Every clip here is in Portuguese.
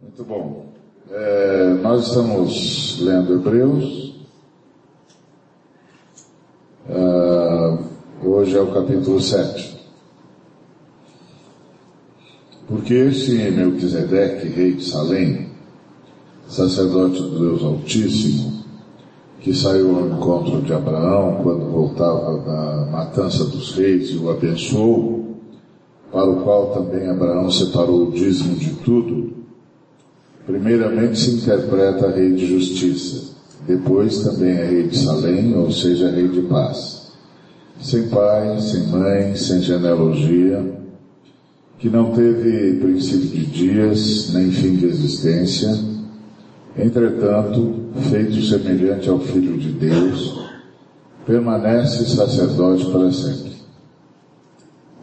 Muito bom. É, nós estamos lendo Hebreus. Uh, hoje é o capítulo 7. Porque esse Melquisedeque, rei de Salém, sacerdote do Deus Altíssimo, que saiu ao encontro de Abraão quando voltava da matança dos reis e o abençoou, para o qual também Abraão separou o dízimo de tudo, primeiramente se interpreta rei de justiça, depois também é rei de Salém, ou seja, rei de paz. Sem pai, sem mãe, sem genealogia, que não teve princípio de dias, nem fim de existência, entretanto, feito semelhante ao Filho de Deus, permanece sacerdote para sempre.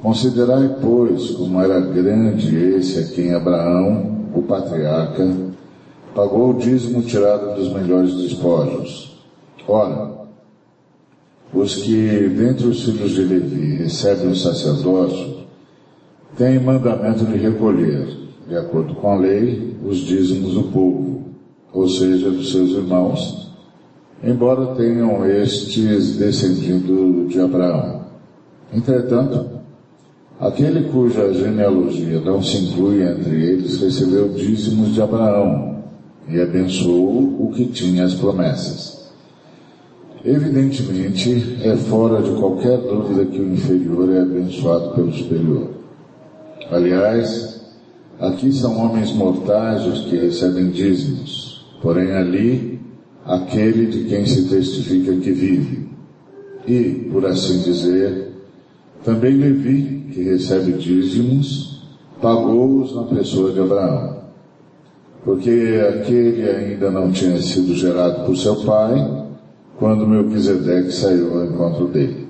Considerai, pois, como era grande esse a quem Abraão, o patriarca, pagou o dízimo tirado dos melhores despojos. Ora, os que, dentre os filhos de Levi, recebem o sacerdócio, têm mandamento de recolher, de acordo com a lei, os dízimos do povo, ou seja, dos seus irmãos, embora tenham estes descendido de Abraão. Entretanto, aquele cuja genealogia não se inclui entre eles recebeu dízimos de Abraão e abençoou o que tinha as promessas. Evidentemente, é fora de qualquer dúvida que o inferior é abençoado pelo superior. Aliás, aqui são homens mortais os que recebem dízimos porém ali aquele de quem se testifica que vive. E, por assim dizer, também Levi, que recebe dízimos, pagou-os na pessoa de Abraão. Porque aquele ainda não tinha sido gerado por seu pai, quando Melquisedeque saiu ao encontro dele.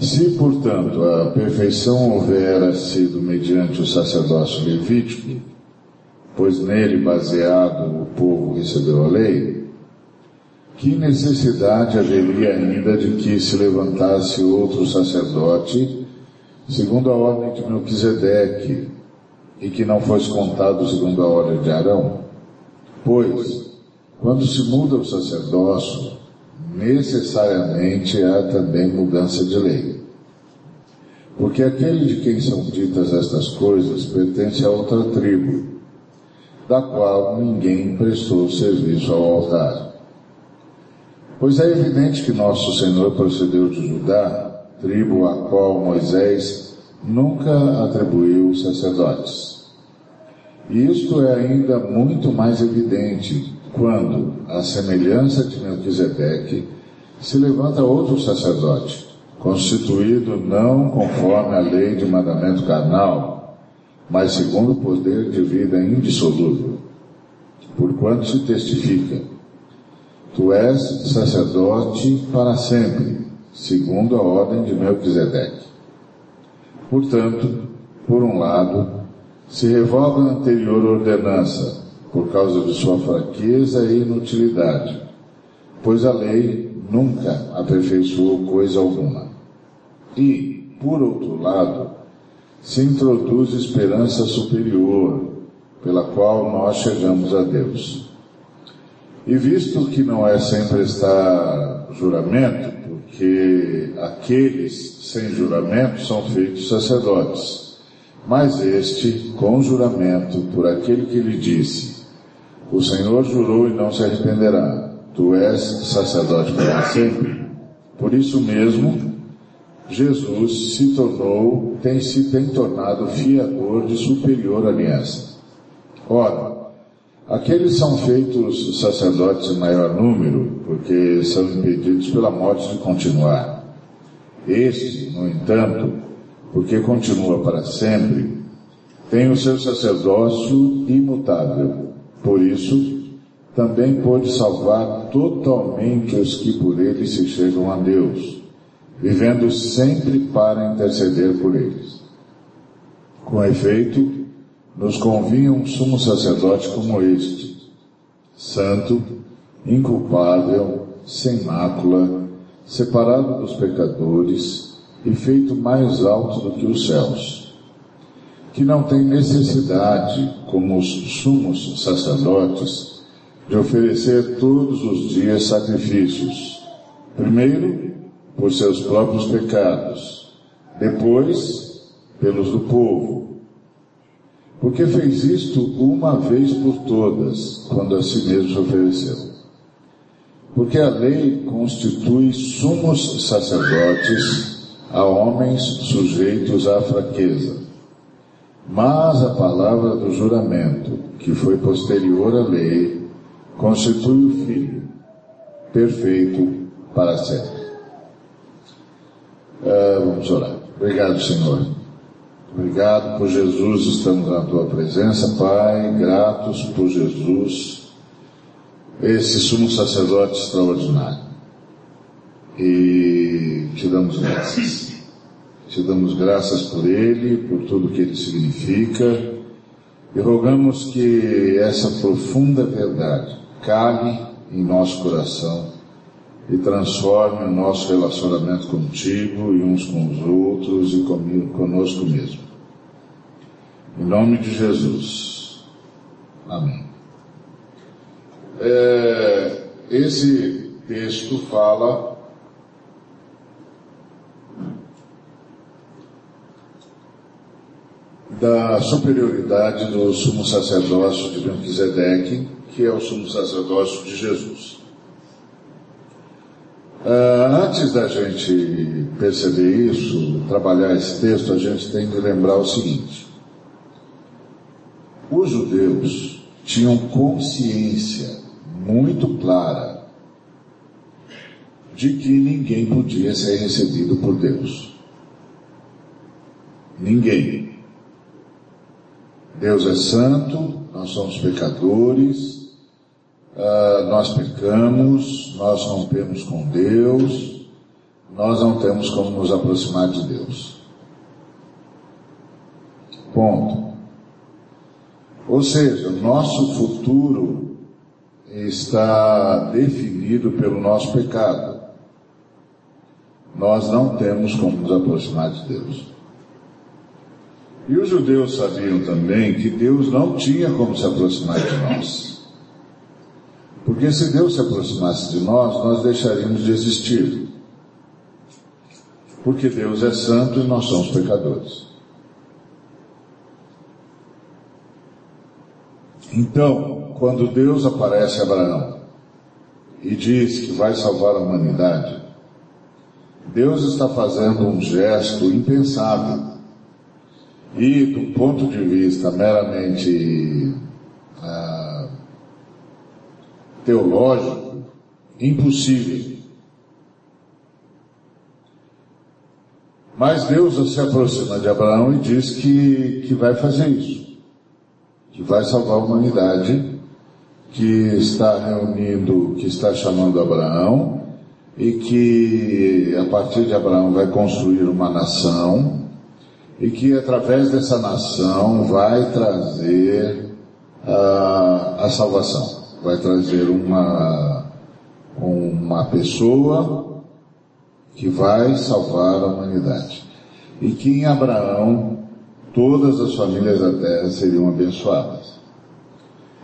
Se, portanto, a perfeição houvera sido mediante o sacerdócio levítico, pois nele baseado o povo recebeu a lei, que necessidade haveria ainda de que se levantasse outro sacerdote, segundo a ordem de Melquisedeque, e que não fosse contado segundo a ordem de Arão? Pois, quando se muda o sacerdócio, necessariamente há também mudança de lei. Porque aquele de quem são ditas estas coisas pertence a outra tribo, da qual ninguém prestou serviço ao altar. Pois é evidente que nosso Senhor procedeu de Judá, tribo a qual Moisés nunca atribuiu sacerdotes. E isto é ainda muito mais evidente quando, à semelhança de Melquisedeque, se levanta outro sacerdote, constituído não conforme a lei de mandamento carnal, mas segundo o poder de vida indissolúvel. Porquanto se testifica, tu és sacerdote para sempre, segundo a ordem de Melquisedeque. Portanto, por um lado, se revoga a anterior ordenança, por causa de sua fraqueza e inutilidade, pois a lei nunca aperfeiçoou coisa alguma. E, por outro lado, se introduz esperança superior, pela qual nós chegamos a Deus. E visto que não é sem prestar juramento, porque aqueles sem juramento são feitos sacerdotes, mas este com juramento por aquele que lhe disse: O Senhor jurou e não se arrependerá, tu és sacerdote para sempre. Por isso mesmo, Jesus se tornou, tem se tem tornado fiador de superior aliança. Ora, aqueles são feitos sacerdotes em maior número, porque são impedidos pela morte de continuar. Este, no entanto, porque continua para sempre, tem o seu sacerdócio imutável. Por isso, também pode salvar totalmente os que por ele se chegam a Deus vivendo sempre para interceder por eles. Com efeito, nos convinha um sumo sacerdote como este, santo, inculpável, sem mácula, separado dos pecadores e feito mais alto do que os céus, que não tem necessidade, como os sumos sacerdotes, de oferecer todos os dias sacrifícios. Primeiro, por seus próprios pecados, depois, pelos do povo. Porque fez isto uma vez por todas, quando a si mesmo se ofereceu. Porque a lei constitui sumos sacerdotes a homens sujeitos à fraqueza mas a palavra do juramento, que foi posterior à lei, constitui o Filho, perfeito para sempre. Uh, vamos orar. Obrigado, Senhor. Obrigado por Jesus, estamos na tua presença, Pai, gratos por Jesus, esse sumo sacerdote extraordinário. E te damos graças. Te damos graças por ele, por tudo que ele significa, e rogamos que essa profunda verdade cale em nosso coração e transforme o nosso relacionamento contigo e uns com os outros e comigo, conosco mesmo. Em nome de Jesus. Amém. É, esse texto fala da superioridade do sumo sacerdócio de Melquisedeque, que é o sumo sacerdócio de Jesus. Uh, antes da gente perceber isso, trabalhar esse texto, a gente tem que lembrar o seguinte: os judeus tinham consciência muito clara de que ninguém podia ser recebido por Deus. Ninguém. Deus é santo, nós somos pecadores, uh, nós pecamos, nós rompemos com Deus, nós não temos como nos aproximar de Deus. Ponto. Ou seja, nosso futuro está definido pelo nosso pecado. Nós não temos como nos aproximar de Deus. E os judeus sabiam também que Deus não tinha como se aproximar de nós. Porque se Deus se aproximasse de nós, nós deixaríamos de existir. Porque Deus é santo e nós somos pecadores. Então, quando Deus aparece a Abraão e diz que vai salvar a humanidade, Deus está fazendo um gesto impensável e do ponto de vista meramente ah, teológico, impossível. Mas Deus se aproxima de Abraão e diz que, que vai fazer isso, que vai salvar a humanidade, que está reunindo, que está chamando Abraão e que a partir de Abraão vai construir uma nação e que através dessa nação vai trazer uh, a salvação, vai trazer uma, uma pessoa que vai salvar a humanidade. E que em Abraão todas as famílias da terra seriam abençoadas.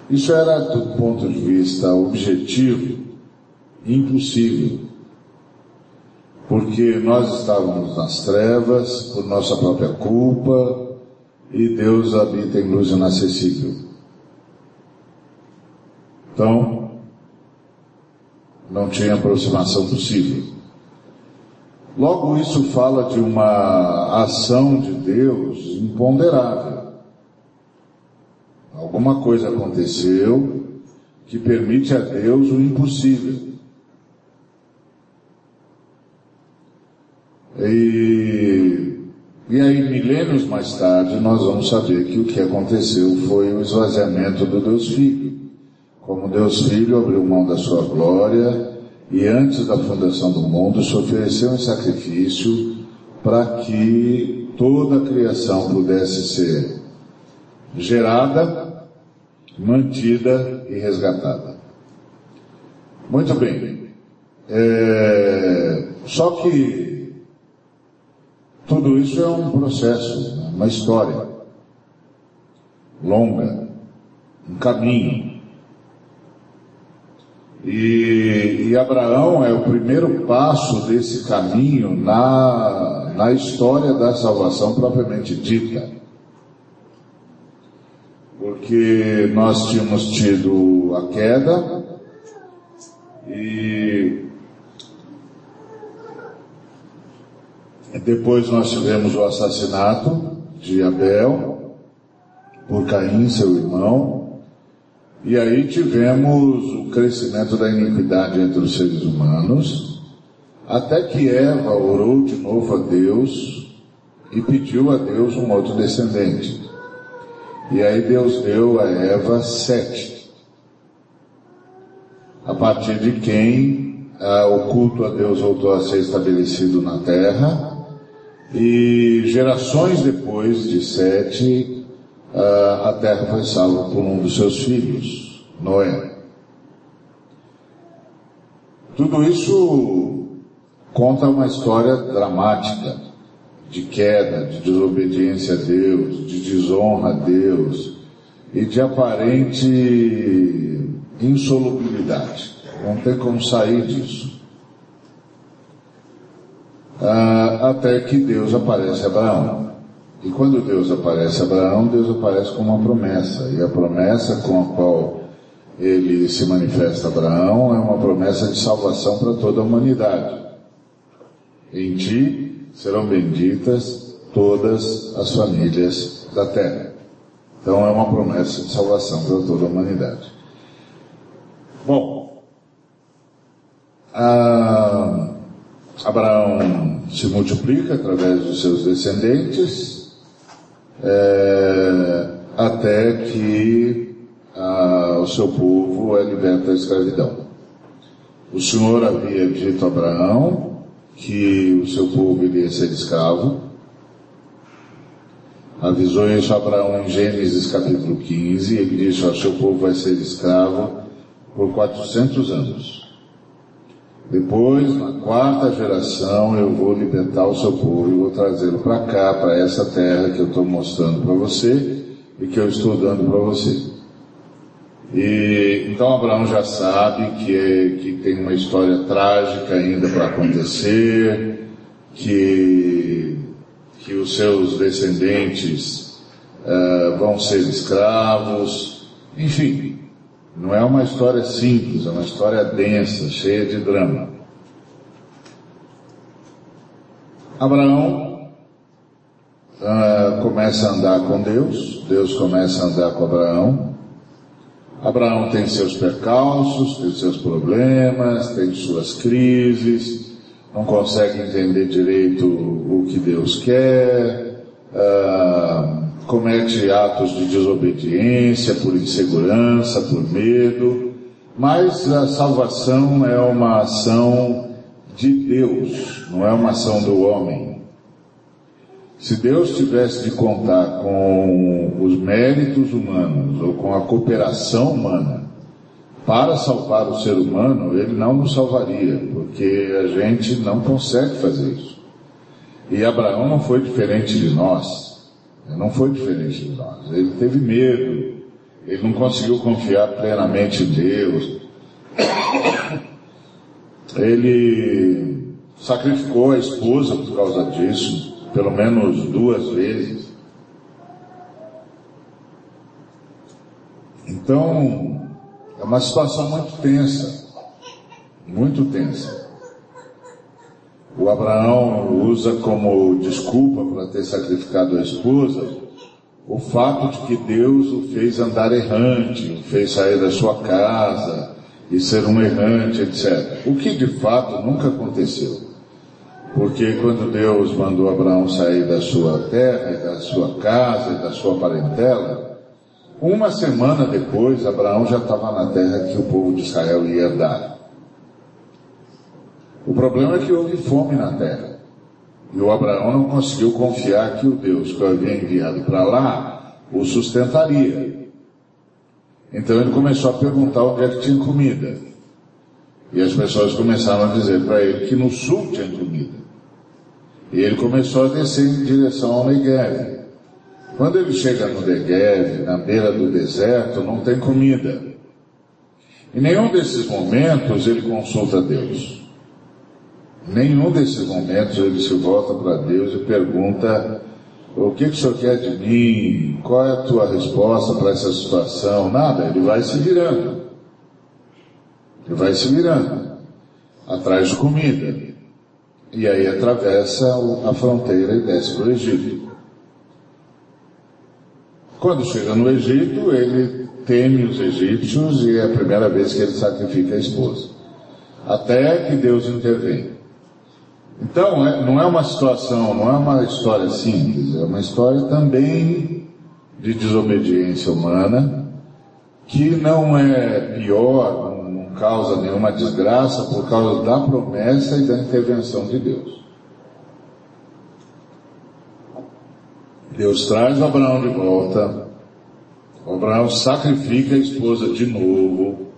Isso era, do ponto de vista objetivo, impossível porque nós estávamos nas trevas por nossa própria culpa e Deus habita em luz inacessível. Então, não tinha aproximação possível. Logo, isso fala de uma ação de Deus imponderável. Alguma coisa aconteceu que permite a Deus o impossível. E, e aí, milênios mais tarde, nós vamos saber que o que aconteceu foi o esvaziamento do Deus Filho. Como Deus Filho abriu mão da sua glória e antes da fundação do mundo se ofereceu em sacrifício para que toda a criação pudesse ser gerada, mantida e resgatada. Muito bem. É, só que tudo isso é um processo, uma história. longa, um caminho. E, e, Abraão é o primeiro passo desse caminho na, na história da salvação propriamente dita. Porque nós tínhamos tido a queda e depois nós tivemos o assassinato de Abel por Caim, seu irmão, e aí tivemos o crescimento da iniquidade entre os seres humanos, até que Eva orou de novo a Deus e pediu a Deus um outro descendente. E aí Deus deu a Eva sete, a partir de quem ah, o culto a Deus voltou a ser estabelecido na terra, e gerações depois de Sete, a terra foi salva por um dos seus filhos, Noé. Tudo isso conta uma história dramática de queda, de desobediência a Deus, de desonra a Deus e de aparente insolubilidade. Não tem como sair disso. Ah, até que Deus aparece a Abraão. E quando Deus aparece a Abraão, Deus aparece com uma promessa. E a promessa com a qual ele se manifesta a Abraão é uma promessa de salvação para toda a humanidade. Em ti serão benditas todas as famílias da terra. Então é uma promessa de salvação para toda a humanidade. Bom, Abraão se multiplica através dos seus descendentes, é, até que a, o seu povo é liberto da escravidão. O Senhor havia dito a Abraão que o seu povo iria ser escravo. Avisou isso a Abraão em Gênesis capítulo 15. Ele disse: O seu povo vai ser escravo por 400 anos. Depois, na quarta geração, eu vou libertar o seu povo e vou trazê-lo para cá, para essa terra que eu estou mostrando para você e que eu estou dando para você. E então Abraão já sabe que, é, que tem uma história trágica ainda para acontecer, que, que os seus descendentes uh, vão ser escravos, enfim, não é uma história simples, é uma história densa, cheia de drama. Abraão uh, começa a andar com Deus, Deus começa a andar com Abraão. Abraão tem seus percalços, tem seus problemas, tem suas crises, não consegue entender direito o que Deus quer, uh, comete atos de desobediência, por insegurança, por medo, mas a salvação é uma ação de Deus, não é uma ação do homem. Se Deus tivesse de contar com os méritos humanos ou com a cooperação humana para salvar o ser humano, ele não nos salvaria, porque a gente não consegue fazer isso. E Abraão não foi diferente de nós. Não foi diferente de nós. Ele teve medo, ele não conseguiu confiar plenamente em Deus. Ele sacrificou a esposa por causa disso, pelo menos duas vezes. Então, é uma situação muito tensa, muito tensa. O Abraão usa como desculpa para ter sacrificado a esposa o fato de que Deus o fez andar errante, o fez sair da sua casa e ser um errante, etc. O que de fato nunca aconteceu. Porque quando Deus mandou Abraão sair da sua terra, da sua casa e da sua parentela, uma semana depois Abraão já estava na terra que o povo de Israel ia dar. O problema é que houve fome na terra. E o Abraão não conseguiu confiar que o Deus que havia enviado para lá o sustentaria. Então ele começou a perguntar onde é que tinha comida. E as pessoas começaram a dizer para ele que no sul tinha comida. E ele começou a descer em direção ao Negev. Quando ele chega no Negev, na beira do deserto, não tem comida. Em nenhum desses momentos ele consulta Deus. Nenhum desses momentos ele se volta para Deus e pergunta o que, que o senhor quer de mim? Qual é a tua resposta para essa situação? Nada, ele vai se virando. Ele vai se virando. Atrás de comida. E aí atravessa a fronteira e desce para o Egito. Quando chega no Egito, ele teme os egípcios e é a primeira vez que ele sacrifica a esposa. Até que Deus intervém. Então, é, não é uma situação, não é uma história simples, é uma história também de desobediência humana, que não é pior, não, não causa nenhuma desgraça por causa da promessa e da intervenção de Deus. Deus traz Abraão de volta, Abraão sacrifica a esposa de novo,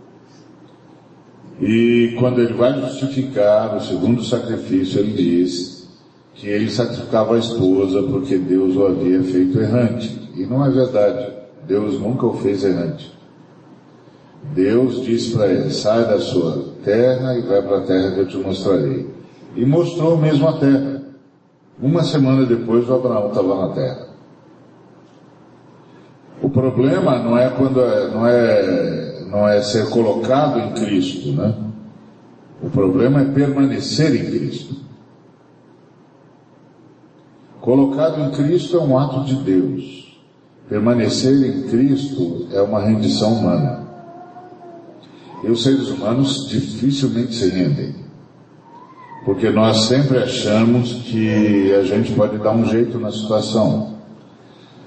e quando ele vai justificar o segundo sacrifício, ele diz que ele sacrificava a esposa porque Deus o havia feito errante. E não é verdade. Deus nunca o fez errante. Deus disse para ele: sai da sua terra e vai para a terra que eu te mostrarei. E mostrou mesmo a terra. Uma semana depois, o Abraão estava na terra. O problema não é quando é, não é não é ser colocado em Cristo, né? O problema é permanecer em Cristo. Colocado em Cristo é um ato de Deus. Permanecer em Cristo é uma rendição humana. E os seres humanos dificilmente se rendem. Porque nós sempre achamos que a gente pode dar um jeito na situação.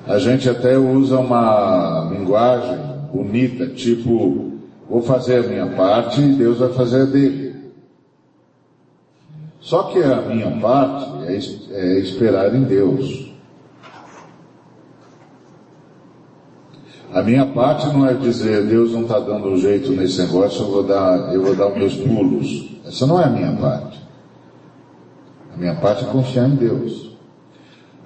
A gente até usa uma linguagem bonita, tipo, vou fazer a minha parte e Deus vai fazer a dele. Só que a minha parte é, é esperar em Deus. A minha parte não é dizer Deus não está dando um jeito nesse negócio, eu vou dar, eu vou dar os meus pulos. Essa não é a minha parte. A minha parte é confiar em Deus.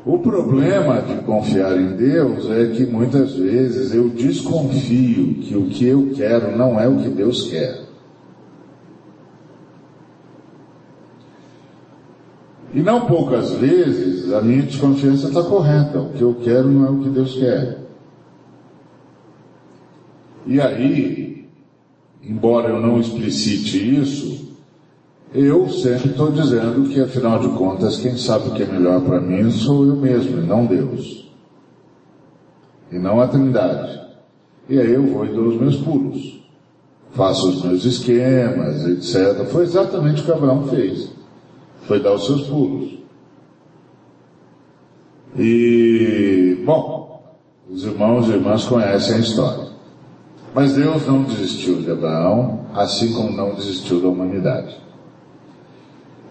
O problema de confiar em Deus é que muitas vezes eu desconfio que o que eu quero não é o que Deus quer. E não poucas vezes a minha desconfiança está correta. O que eu quero não é o que Deus quer. E aí, embora eu não explicite isso, eu sempre estou dizendo que, afinal de contas, quem sabe o que é melhor para mim sou eu mesmo, e não Deus. E não a Trindade. E aí eu vou e dou os meus pulos. Faço os meus esquemas, etc. Foi exatamente o que Abraão fez. Foi dar os seus pulos. E, bom, os irmãos e irmãs conhecem a história. Mas Deus não desistiu de Abraão, assim como não desistiu da humanidade.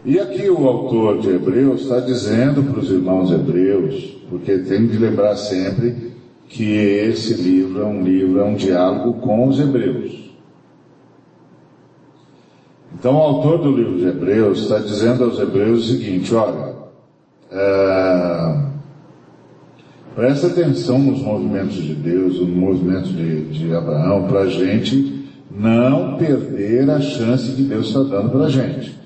E aqui o autor de Hebreus está dizendo para os irmãos hebreus, porque tem de lembrar sempre que esse livro é um livro, é um diálogo com os hebreus. Então o autor do livro de Hebreus está dizendo aos hebreus o seguinte, olha, é, presta atenção nos movimentos de Deus, no movimento de, de Abraão, para a gente não perder a chance que Deus está dando para a gente.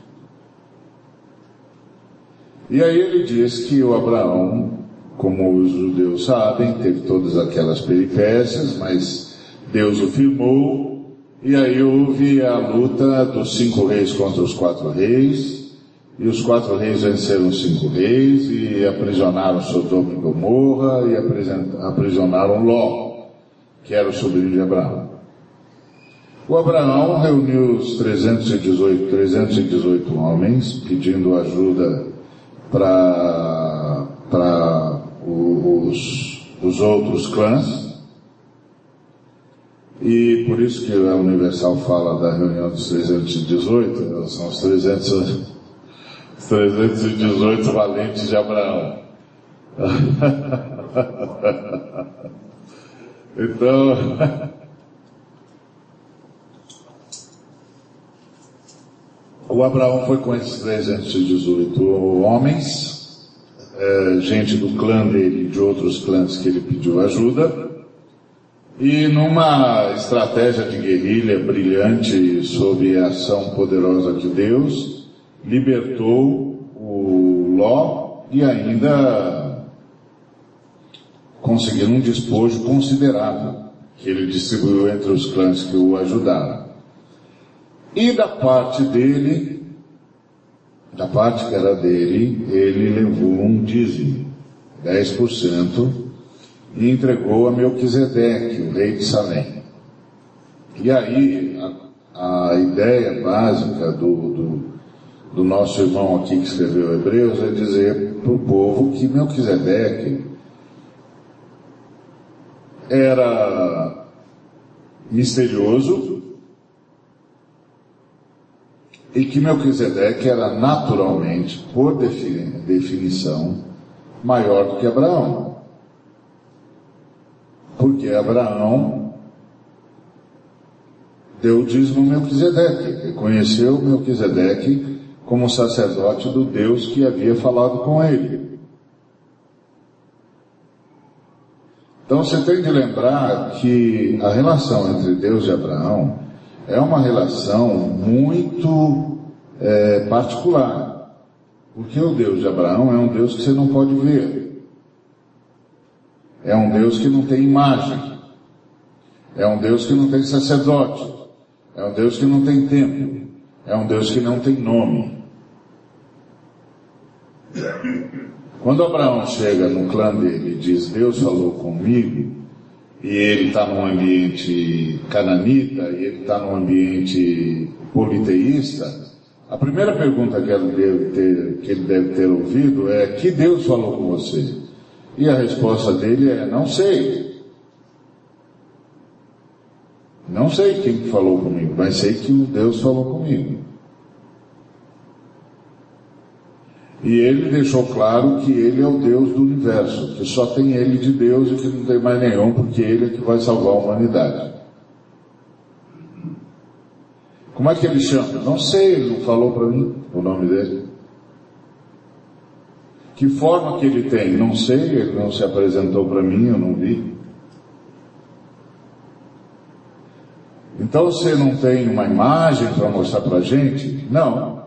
E aí ele diz que o Abraão, como os judeus sabem, teve todas aquelas peripécias, mas Deus o firmou, e aí houve a luta dos cinco reis contra os quatro reis, e os quatro reis venceram os cinco reis, e aprisionaram Sodoma e Gomorra, e aprisionaram Ló, que era o sobrinho de Abraão. O Abraão reuniu os 318, 318 homens, pedindo ajuda para os, os outros clãs. E por isso que a Universal fala da reunião dos 318, são os 300, os 318 valentes de Abraão. então, O Abraão foi com esses 318 homens, é, gente do clã dele e de outros clãs que ele pediu ajuda. E numa estratégia de guerrilha brilhante sob a ação poderosa de Deus, libertou o Ló e ainda conseguiu um despojo considerável que ele distribuiu entre os clãs que o ajudaram. E da parte dele, da parte que era dele, ele levou um dízimo, 10%, e entregou a Melquisedeque, o rei de Salém. E aí, a, a ideia básica do, do, do, nosso irmão aqui que escreveu Hebreus é dizer para o povo que Melquisedeque era misterioso e que Melquisedeque era naturalmente, por definição, maior do que Abraão. Porque Abraão deu o dízimo Melquisedeque, reconheceu Melquisedeque como sacerdote do Deus que havia falado com ele. Então você tem de lembrar que a relação entre Deus e Abraão é uma relação muito é, particular. Porque o Deus de Abraão é um Deus que você não pode ver. É um Deus que não tem imagem. É um Deus que não tem sacerdote. É um Deus que não tem templo. É um Deus que não tem nome. Quando Abraão chega no clã dele e diz, Deus falou comigo, e ele está num ambiente cananita, e ele está num ambiente politeísta, a primeira pergunta que ele, deve ter, que ele deve ter ouvido é, que Deus falou com você? E a resposta dele é, não sei. Não sei quem falou comigo, mas sei que o Deus falou comigo. E ele deixou claro que ele é o Deus do universo, que só tem ele de Deus e que não tem mais nenhum, porque ele é que vai salvar a humanidade. Como é que ele chama? Não sei, ele não falou para mim o nome dele. Que forma que ele tem? Não sei, ele não se apresentou para mim, eu não vi. Então você não tem uma imagem para mostrar para a gente? Não.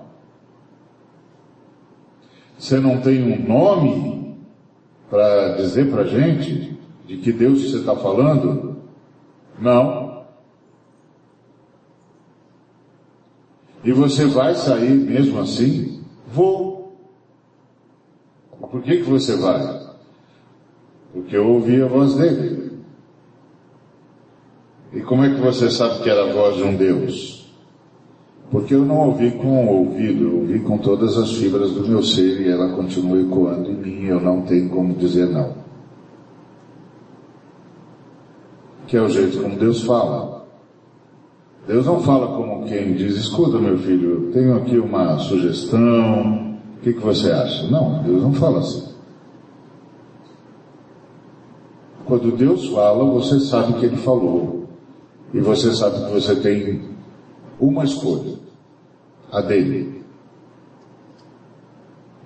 Você não tem um nome para dizer para a gente de que Deus você está falando? Não. E você vai sair mesmo assim? Vou. Por que, que você vai? Porque eu ouvi a voz dele. E como é que você sabe que era a voz de um Deus? Porque eu não ouvi com o ouvido, eu ouvi com todas as fibras do meu ser e ela continua ecoando em mim, eu não tenho como dizer não. Que é o jeito como Deus fala. Deus não fala como quem diz, escuta meu filho, tenho aqui uma sugestão, o que, que você acha? Não, Deus não fala assim. Quando Deus fala, você sabe que Ele falou. E você sabe que você tem uma escolha a dele.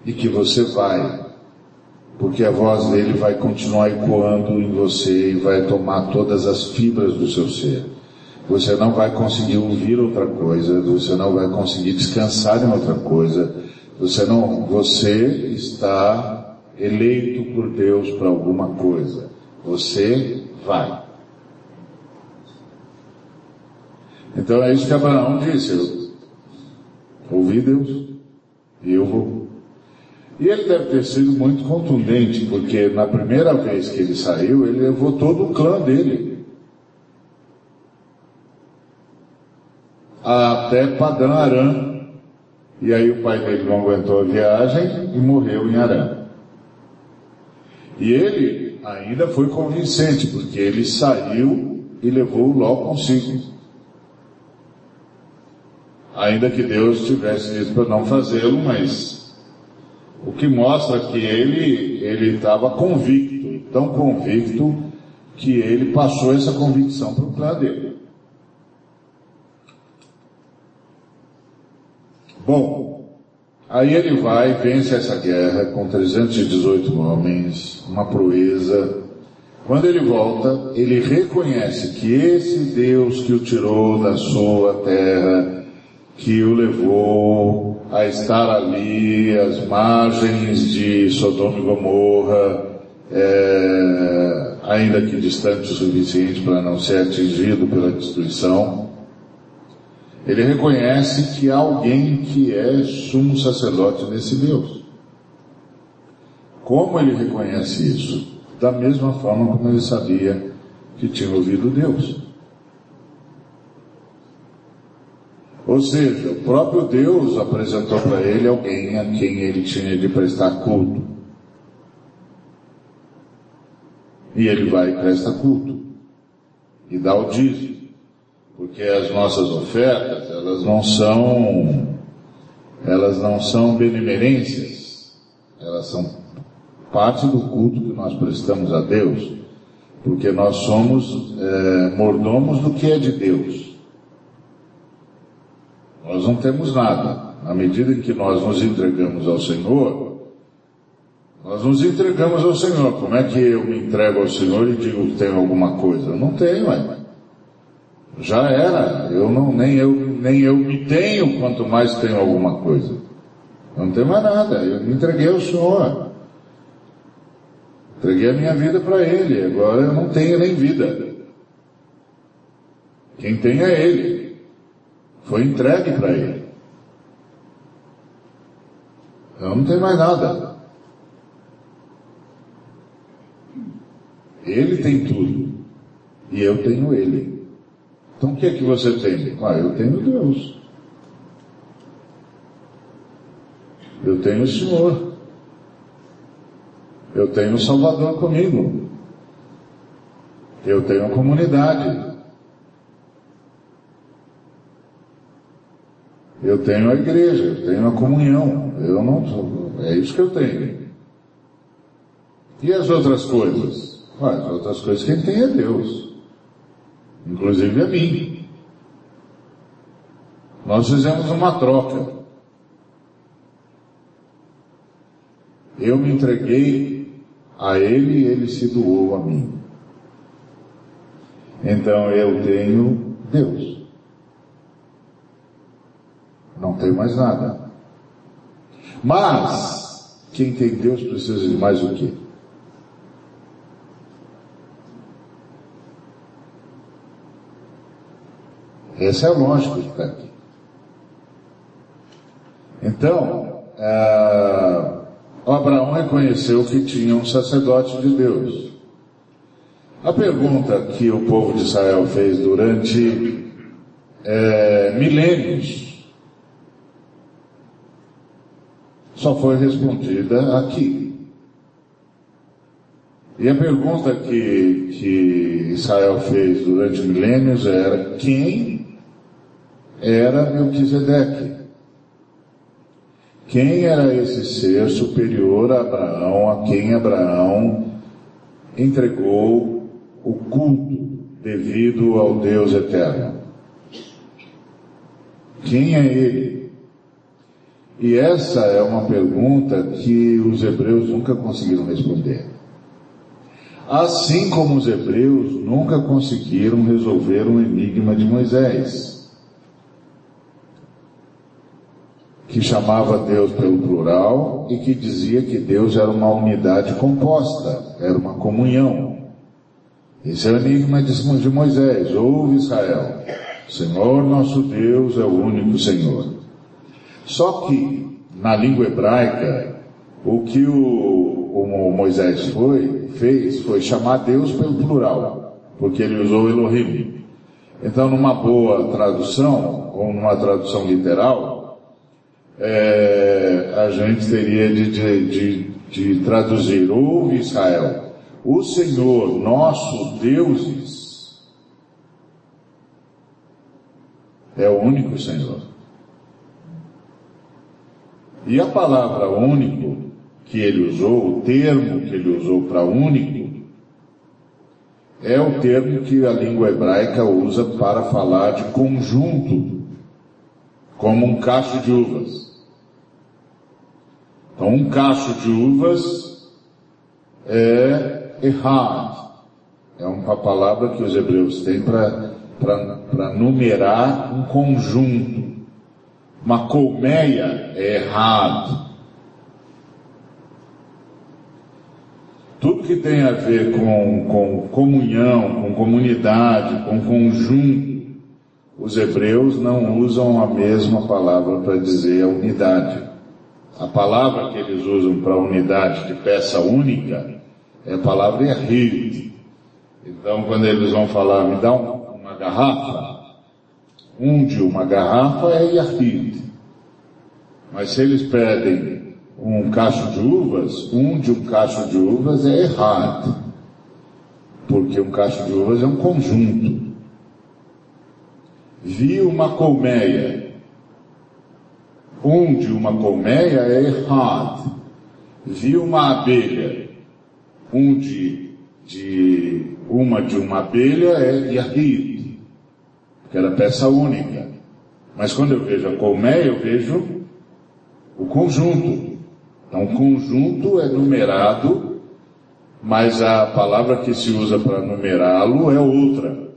E que você vai, porque a voz dele vai continuar ecoando em você e vai tomar todas as fibras do seu ser. Você não vai conseguir ouvir outra coisa, você não vai conseguir descansar em outra coisa. Você não, você está eleito por Deus para alguma coisa. Você vai. Então é isso que Abraão disse. Ouvi Deus e eu vou. E ele deve ter sido muito contundente, porque na primeira vez que ele saiu, ele levou todo o clã dele. Até Padã Arã. E aí o pai dele não aguentou a viagem e morreu em Arã. E ele ainda foi convincente, porque ele saiu e levou Ló consigo ainda que Deus tivesse dito para não fazê-lo, mas o que mostra que ele ele estava convicto, tão convicto que ele passou essa convicção para o clã dele. Bom, Aí ele vai, vence essa guerra com 318 homens, uma proeza. Quando ele volta, ele reconhece que esse Deus que o tirou da sua terra, que o levou a estar ali, às margens de Sodoma e Gomorra, é, ainda que distante o suficiente para não ser atingido pela destruição, ele reconhece que há alguém que é sumo sacerdote nesse Deus. Como ele reconhece isso? Da mesma forma como ele sabia que tinha ouvido Deus. Ou seja, o próprio Deus apresentou para ele alguém a quem ele tinha de prestar culto. E ele vai e presta culto. E dá o dízimo. Porque as nossas ofertas, elas não são, elas não são benemerências. Elas são parte do culto que nós prestamos a Deus. Porque nós somos é, mordomos do que é de Deus. Nós não temos nada. À medida em que nós nos entregamos ao Senhor, nós nos entregamos ao Senhor. Como é que eu me entrego ao Senhor e digo que tenho alguma coisa? Não tenho, mãe. Já era. Eu não, nem eu, nem eu me tenho, quanto mais tenho alguma coisa. Eu não tenho mais nada. Eu me entreguei ao Senhor. Entreguei a minha vida para Ele. Agora eu não tenho nem vida. Quem tem é Ele. Foi entregue para ele. Eu não tenho mais nada. Ele tem tudo. E eu tenho ele. Então o que é que você tem? Ah, eu tenho Deus. Eu tenho o Senhor. Eu tenho o Salvador comigo. Eu tenho a comunidade. Eu tenho a igreja, eu tenho a comunhão. Eu não é isso que eu tenho. E as outras coisas? as outras coisas quem tem é Deus. Inclusive a mim. Nós fizemos uma troca. Eu me entreguei a Ele e Ele se doou a mim. Então eu tenho Deus. Não tenho mais nada. Mas, quem tem Deus precisa de mais o quê? Essa é a lógica está aqui. Então, é, Abraão reconheceu que tinha um sacerdote de Deus. A pergunta que o povo de Israel fez durante é, milênios só foi respondida aqui. E a pergunta que, que Israel fez durante milênios era: quem era Melquisedeque? Quem era esse ser superior a Abraão, a quem Abraão entregou o culto devido ao Deus eterno? Quem é ele? E essa é uma pergunta que os hebreus nunca conseguiram responder. Assim como os hebreus nunca conseguiram resolver o enigma de Moisés, que chamava Deus pelo plural e que dizia que Deus era uma unidade composta, era uma comunhão. Esse é o enigma de Moisés. Ouve Israel, Senhor nosso Deus é o único Senhor. Só que, na língua hebraica, o que o, o Moisés foi, fez foi chamar Deus pelo plural, porque ele usou Elohim. Então, numa boa tradução, ou numa tradução literal, é, a gente teria de, de, de, de traduzir, ouve Israel, o Senhor, nosso deuses, é o único Senhor. E a palavra único que ele usou, o termo que ele usou para único, é o termo que a língua hebraica usa para falar de conjunto, como um cacho de uvas. Então, um cacho de uvas é errad. É uma palavra que os hebreus têm para numerar um conjunto. Uma colmeia é errado. Tudo que tem a ver com, com comunhão, com comunidade, com conjunto, os hebreus não usam a mesma palavra para dizer a unidade. A palavra que eles usam para unidade de peça única é a palavra Yahid. Então, quando eles vão falar, me dá uma garrafa, um de uma garrafa é Yahid. Mas se eles pedem um cacho de uvas, um de um cacho de uvas é errado. Porque um cacho de uvas é um conjunto. Vi uma colmeia. Um de uma colmeia é errado. Vi uma abelha. Um de, de uma de uma abelha é yahid, que era peça única. Mas quando eu vejo a colmeia, eu vejo o conjunto. Então, conjunto é numerado, mas a palavra que se usa para numerá-lo é outra.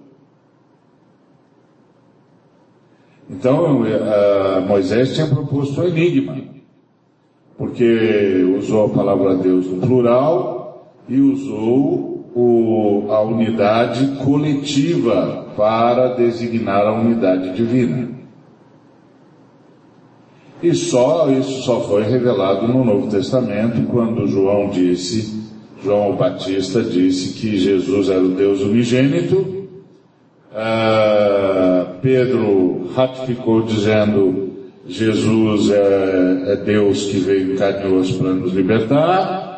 Então, eh, Moisés tinha proposto o enigma, porque usou a palavra Deus no plural e usou o, a unidade coletiva para designar a unidade divina. E só isso só foi revelado no Novo Testamento quando João disse, João Batista disse que Jesus era o Deus unigênito. Ah, Pedro ratificou dizendo Jesus é, é Deus que veio em carne e osso para nos libertar.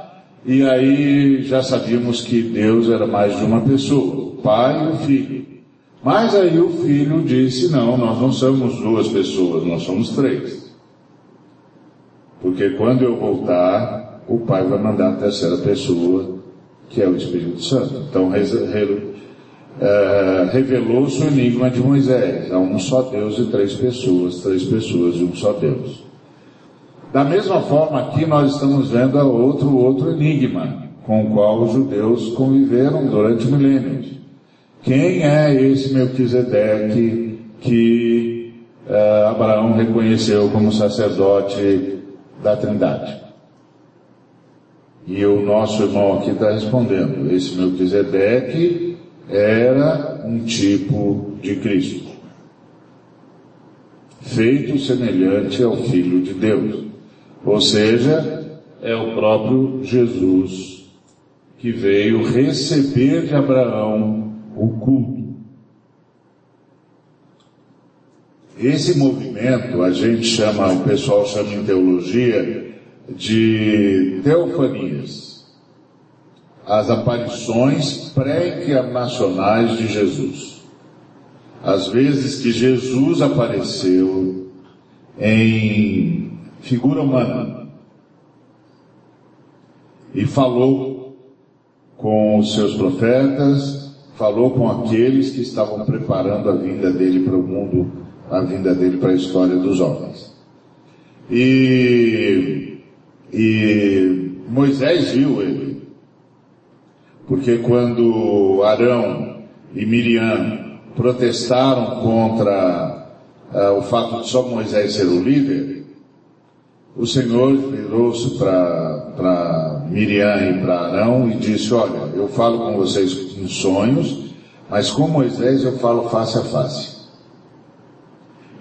E aí já sabíamos que Deus era mais de uma pessoa, o Pai e o Filho. Mas aí o Filho disse, não, nós não somos duas pessoas, nós somos três. Porque quando eu voltar, o Pai vai mandar a terceira pessoa, que é o Espírito Santo. Então, é, revelou-se o enigma de Moisés. Há um só Deus e três pessoas, três pessoas e um só Deus. Da mesma forma, aqui nós estamos vendo outro, outro enigma com o qual os judeus conviveram durante milênios. Quem é esse Melquisedeque que uh, Abraão reconheceu como sacerdote da Trindade. E o nosso irmão aqui está respondendo, esse Melquisedeque era um tipo de Cristo, feito semelhante ao Filho de Deus. Ou seja, é o próprio Jesus que veio receber de Abraão o culto. Esse movimento a gente chama, o pessoal chama em teologia de teofanias, as aparições pré-encarnacionais de Jesus. As vezes que Jesus apareceu em figura humana e falou com os seus profetas, falou com aqueles que estavam preparando a vinda dele para o mundo a vinda dele para a história dos homens. E, e Moisés viu ele, porque quando Arão e Miriam protestaram contra uh, o fato de só Moisés ser o líder, o Senhor virou-se para Miriam e para Arão e disse, olha, eu falo com vocês em sonhos, mas com Moisés eu falo face a face.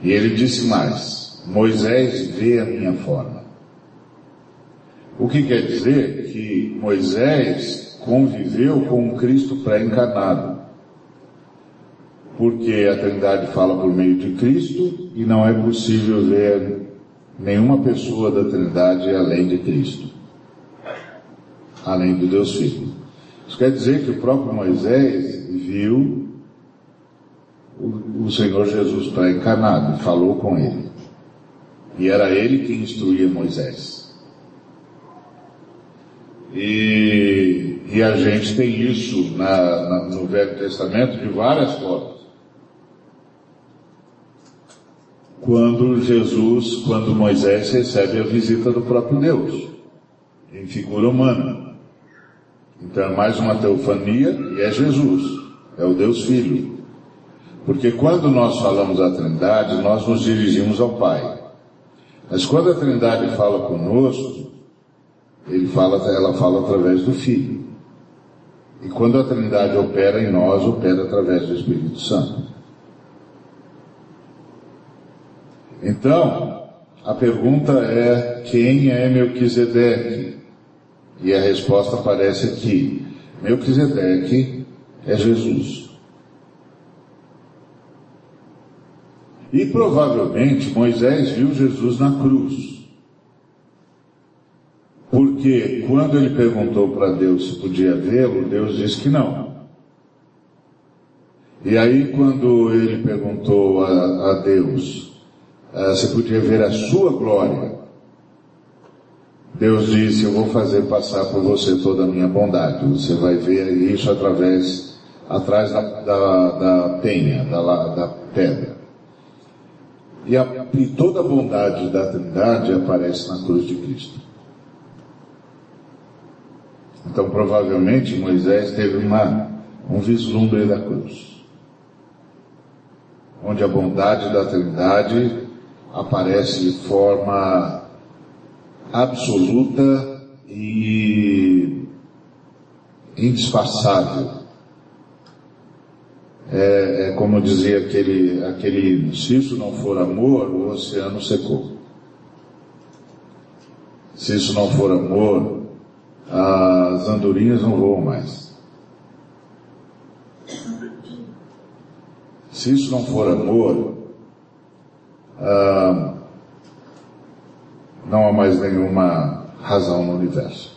E ele disse mais: Moisés vê a minha forma. O que quer dizer que Moisés conviveu com o Cristo pré-encarnado. Porque a Trindade fala por meio de Cristo e não é possível ver nenhuma pessoa da Trindade além de Cristo. Além do Deus Filho. Isso quer dizer que o próprio Moisés viu o, Senhor Jesus pré-encarnado falou com ele. E era ele que instruía Moisés. E, e a gente tem isso na, na, no Velho Testamento de várias formas. Quando Jesus, quando Moisés recebe a visita do próprio Deus. em figura humana. Então é mais uma teofania e é Jesus, é o Deus Filho. Porque quando nós falamos a Trindade, nós nos dirigimos ao Pai. Mas quando a Trindade fala conosco, ele fala, ela fala através do Filho. E quando a Trindade opera em nós, opera através do Espírito Santo. Então, a pergunta é: quem é Melquisedeque? E a resposta aparece aqui: Melquisedeque é Jesus. E provavelmente Moisés viu Jesus na cruz. Porque quando ele perguntou para Deus se podia vê-lo, Deus disse que não. E aí, quando ele perguntou a, a Deus uh, se podia ver a sua glória, Deus disse: Eu vou fazer passar por você toda a minha bondade. Você vai ver isso através, atrás da, da, da penha, da, da pedra. E, a, e toda a bondade da Trindade aparece na cruz de Cristo. Então, provavelmente, Moisés teve uma, um vislumbre da cruz, onde a bondade da Trindade aparece de forma absoluta e indisfarçável. É, é, como dizia aquele, aquele se isso não for amor, o oceano secou. Se isso não for amor, as andorinhas não voam mais. Se isso não for amor, não há mais nenhuma razão no universo.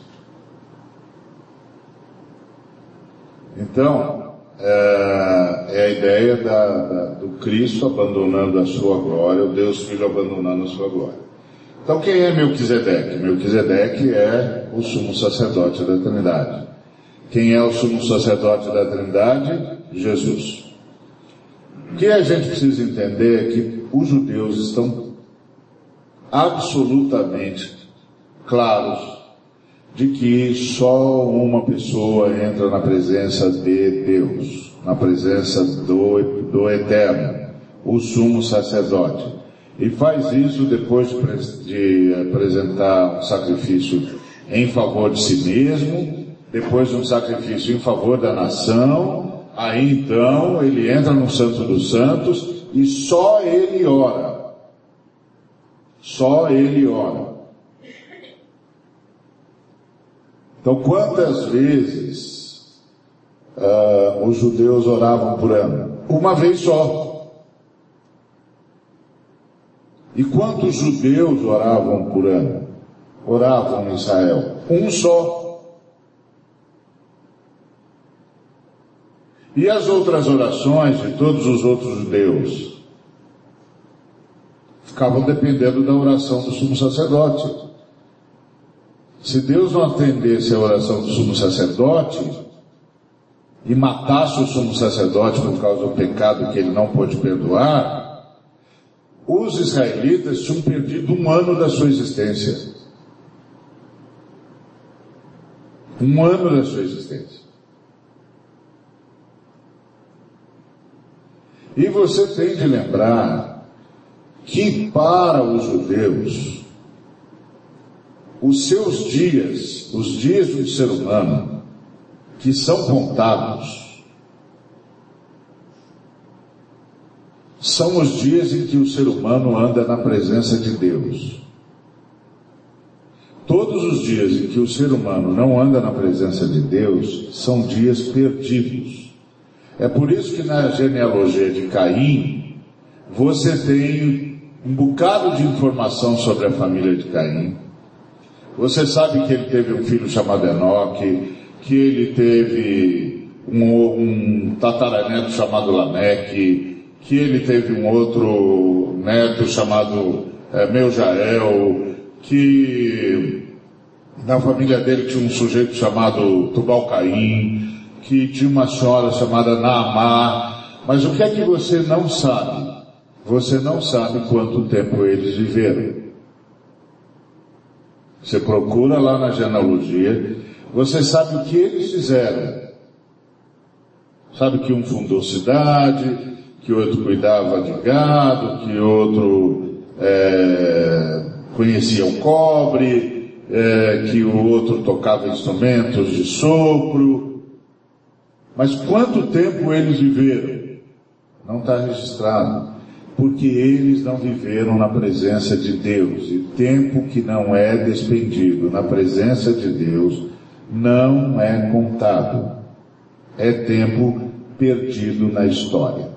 Então, é, é a ideia da, da, do Cristo abandonando a sua glória, o Deus Filho abandonando a sua glória. Então quem é Melquisedeque? Melquisedeque é o sumo sacerdote da Trindade. Quem é o sumo sacerdote da Trindade? Jesus. O que a gente precisa entender é que os judeus estão absolutamente claros de que só uma pessoa entra na presença de Deus, na presença do, do Eterno, o sumo sacerdote. E faz isso depois de apresentar um sacrifício em favor de si mesmo, depois de um sacrifício em favor da nação, aí então ele entra no Santo dos Santos e só ele ora. Só ele ora. Então, quantas vezes uh, os judeus oravam por ano? Uma vez só. E quantos judeus oravam por ano? Oravam em Israel? Um só. E as outras orações de todos os outros judeus? Ficavam dependendo da oração do sumo sacerdote. Se Deus não atendesse a oração do sumo sacerdote e matasse o sumo sacerdote por causa do pecado que ele não pôde perdoar, os israelitas tinham perdido um ano da sua existência. Um ano da sua existência. E você tem de lembrar que para os judeus, os seus dias, os dias do ser humano, que são contados, são os dias em que o ser humano anda na presença de Deus. Todos os dias em que o ser humano não anda na presença de Deus são dias perdidos. É por isso que na genealogia de Caim, você tem um bocado de informação sobre a família de Caim. Você sabe que ele teve um filho chamado Enoque, que ele teve um, um tataraneto chamado Lameque, que ele teve um outro neto chamado é, Meujael, que na família dele tinha um sujeito chamado Tubal-Caim, que tinha uma senhora chamada Naamá. Mas o que é que você não sabe? Você não sabe quanto tempo eles viveram. Você procura lá na genealogia, você sabe o que eles fizeram. Sabe que um fundou cidade, que outro cuidava de gado, que outro é, conhecia o cobre, é, que o outro tocava instrumentos de sopro. Mas quanto tempo eles viveram? Não está registrado. Porque eles não viveram na presença de Deus. E tempo que não é despendido na presença de Deus não é contado. É tempo perdido na história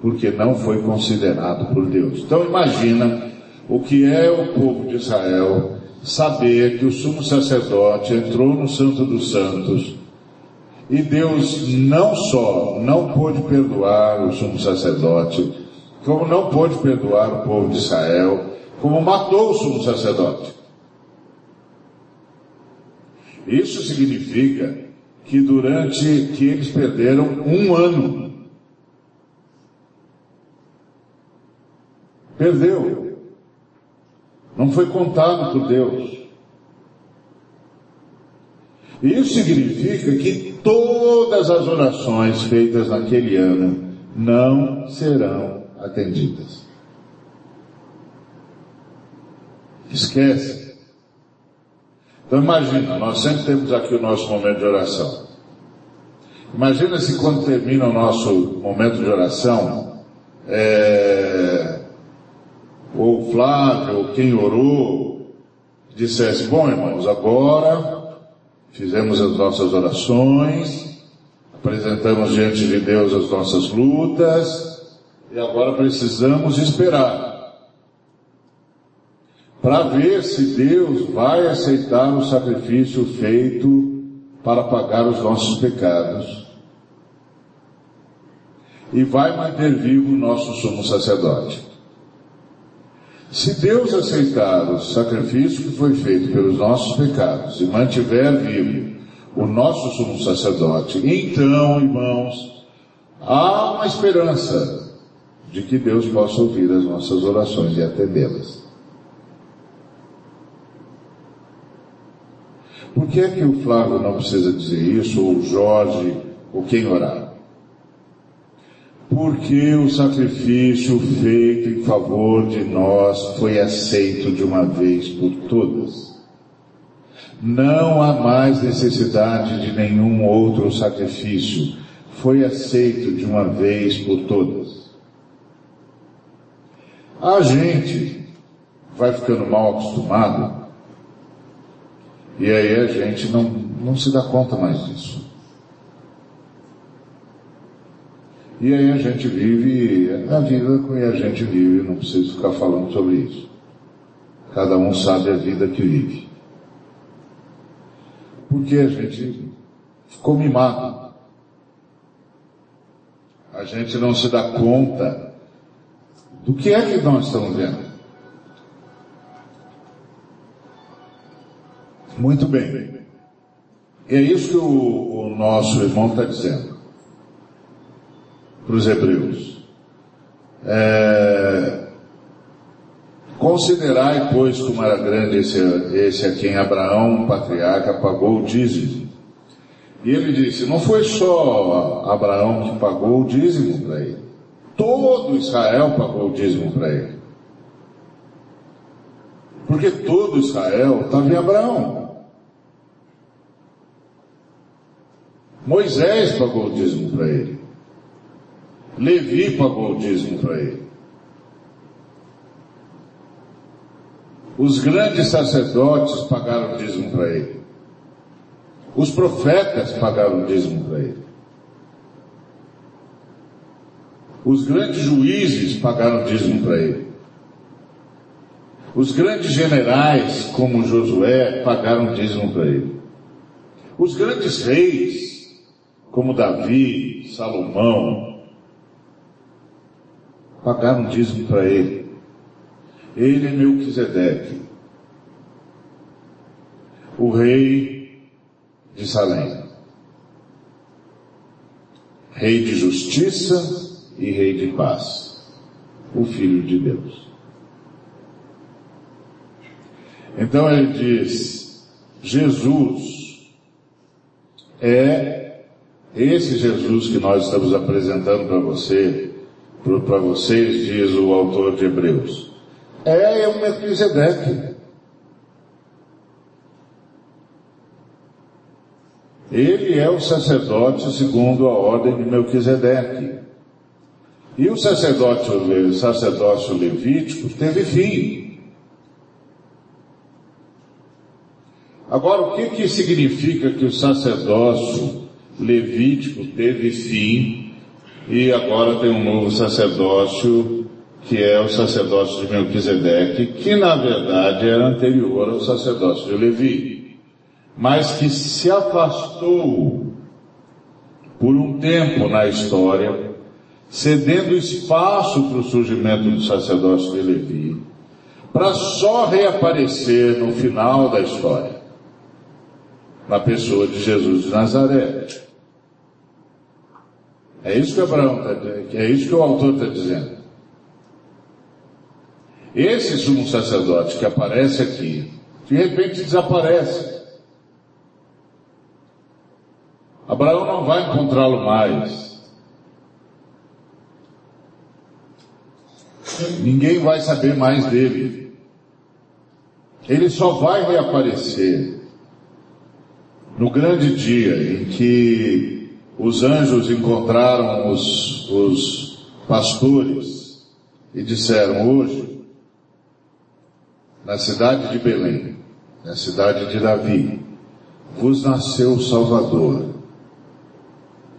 porque não foi considerado por Deus. Então imagina o que é o povo de Israel saber que o sumo sacerdote entrou no Santo dos Santos e Deus não só não pôde perdoar o sumo sacerdote, como não pôde perdoar o povo de Israel, como matou o sumo sacerdote. Isso significa que durante que eles perderam um ano Perdeu. Não foi contado por Deus. Isso significa que todas as orações feitas naquele ano não serão atendidas. Esquece. Então imagina, nós sempre temos aqui o nosso momento de oração. Imagina se quando termina o nosso momento de oração, é, ou Flávio, ou quem orou, dissesse, bom irmãos, agora fizemos as nossas orações, apresentamos diante de Deus as nossas lutas, e agora precisamos esperar para ver se Deus vai aceitar o sacrifício feito para pagar os nossos pecados e vai manter vivo o nosso sumo sacerdote. Se Deus aceitar o sacrifício que foi feito pelos nossos pecados e mantiver vivo o nosso sumo sacerdote, então, irmãos, há uma esperança de que Deus possa ouvir as nossas orações e atendê-las. Por que é que o Flávio não precisa dizer isso, ou o Jorge, ou quem orar? Porque o sacrifício feito em favor de nós foi aceito de uma vez por todas. Não há mais necessidade de nenhum outro sacrifício. Foi aceito de uma vez por todas. A gente vai ficando mal acostumado e aí a gente não, não se dá conta mais disso. E aí a gente vive a vida que a gente vive, não preciso ficar falando sobre isso. Cada um sabe a vida que vive. Porque a gente ficou mimado. A gente não se dá conta do que é que nós estamos vendo. Muito bem. É isso que o, o nosso irmão está dizendo para os hebreus. É, Considerai, pois, como era grande esse, esse a quem Abraão, patriarca, pagou o dízimo. E ele disse: não foi só Abraão que pagou o dízimo para ele, todo Israel pagou o dízimo para ele. Porque todo Israel estava em Abraão. Moisés pagou o dízimo para ele. Levi pagou o dízimo para ele. Os grandes sacerdotes pagaram o dízimo para ele. Os profetas pagaram o dízimo para ele. Os grandes juízes pagaram o dízimo para ele. Os grandes generais, como Josué, pagaram o dízimo para ele. Os grandes reis, como Davi, Salomão, pagaram dízimo para ele. Ele é Melquisedeque, o rei de Salém, rei de justiça e rei de paz, o Filho de Deus. Então ele diz: Jesus é esse Jesus que nós estamos apresentando para você, para vocês, diz o autor de Hebreus. É o Melquisedeque. Ele é o sacerdote segundo a ordem de Melquisedeque. E o sacerdócio, sacerdócio levítico teve fim. Agora, o que, que significa que o sacerdócio levítico teve fim e agora tem um novo sacerdócio, que é o sacerdócio de Melquisedeque, que na verdade era anterior ao sacerdócio de Levi, mas que se afastou por um tempo na história cedendo espaço para o surgimento do sacerdócio de Levi, para só reaparecer no final da história, na pessoa de Jesus de Nazaré. É isso que Abraão está é isso que o autor está dizendo. Esse sumo sacerdote que aparece aqui, de repente desaparece. Abraão não vai encontrá-lo mais. Ninguém vai saber mais dele. Ele só vai reaparecer no grande dia em que os anjos encontraram os, os pastores e disseram: Hoje, na cidade de Belém, na cidade de Davi, vos nasceu o Salvador,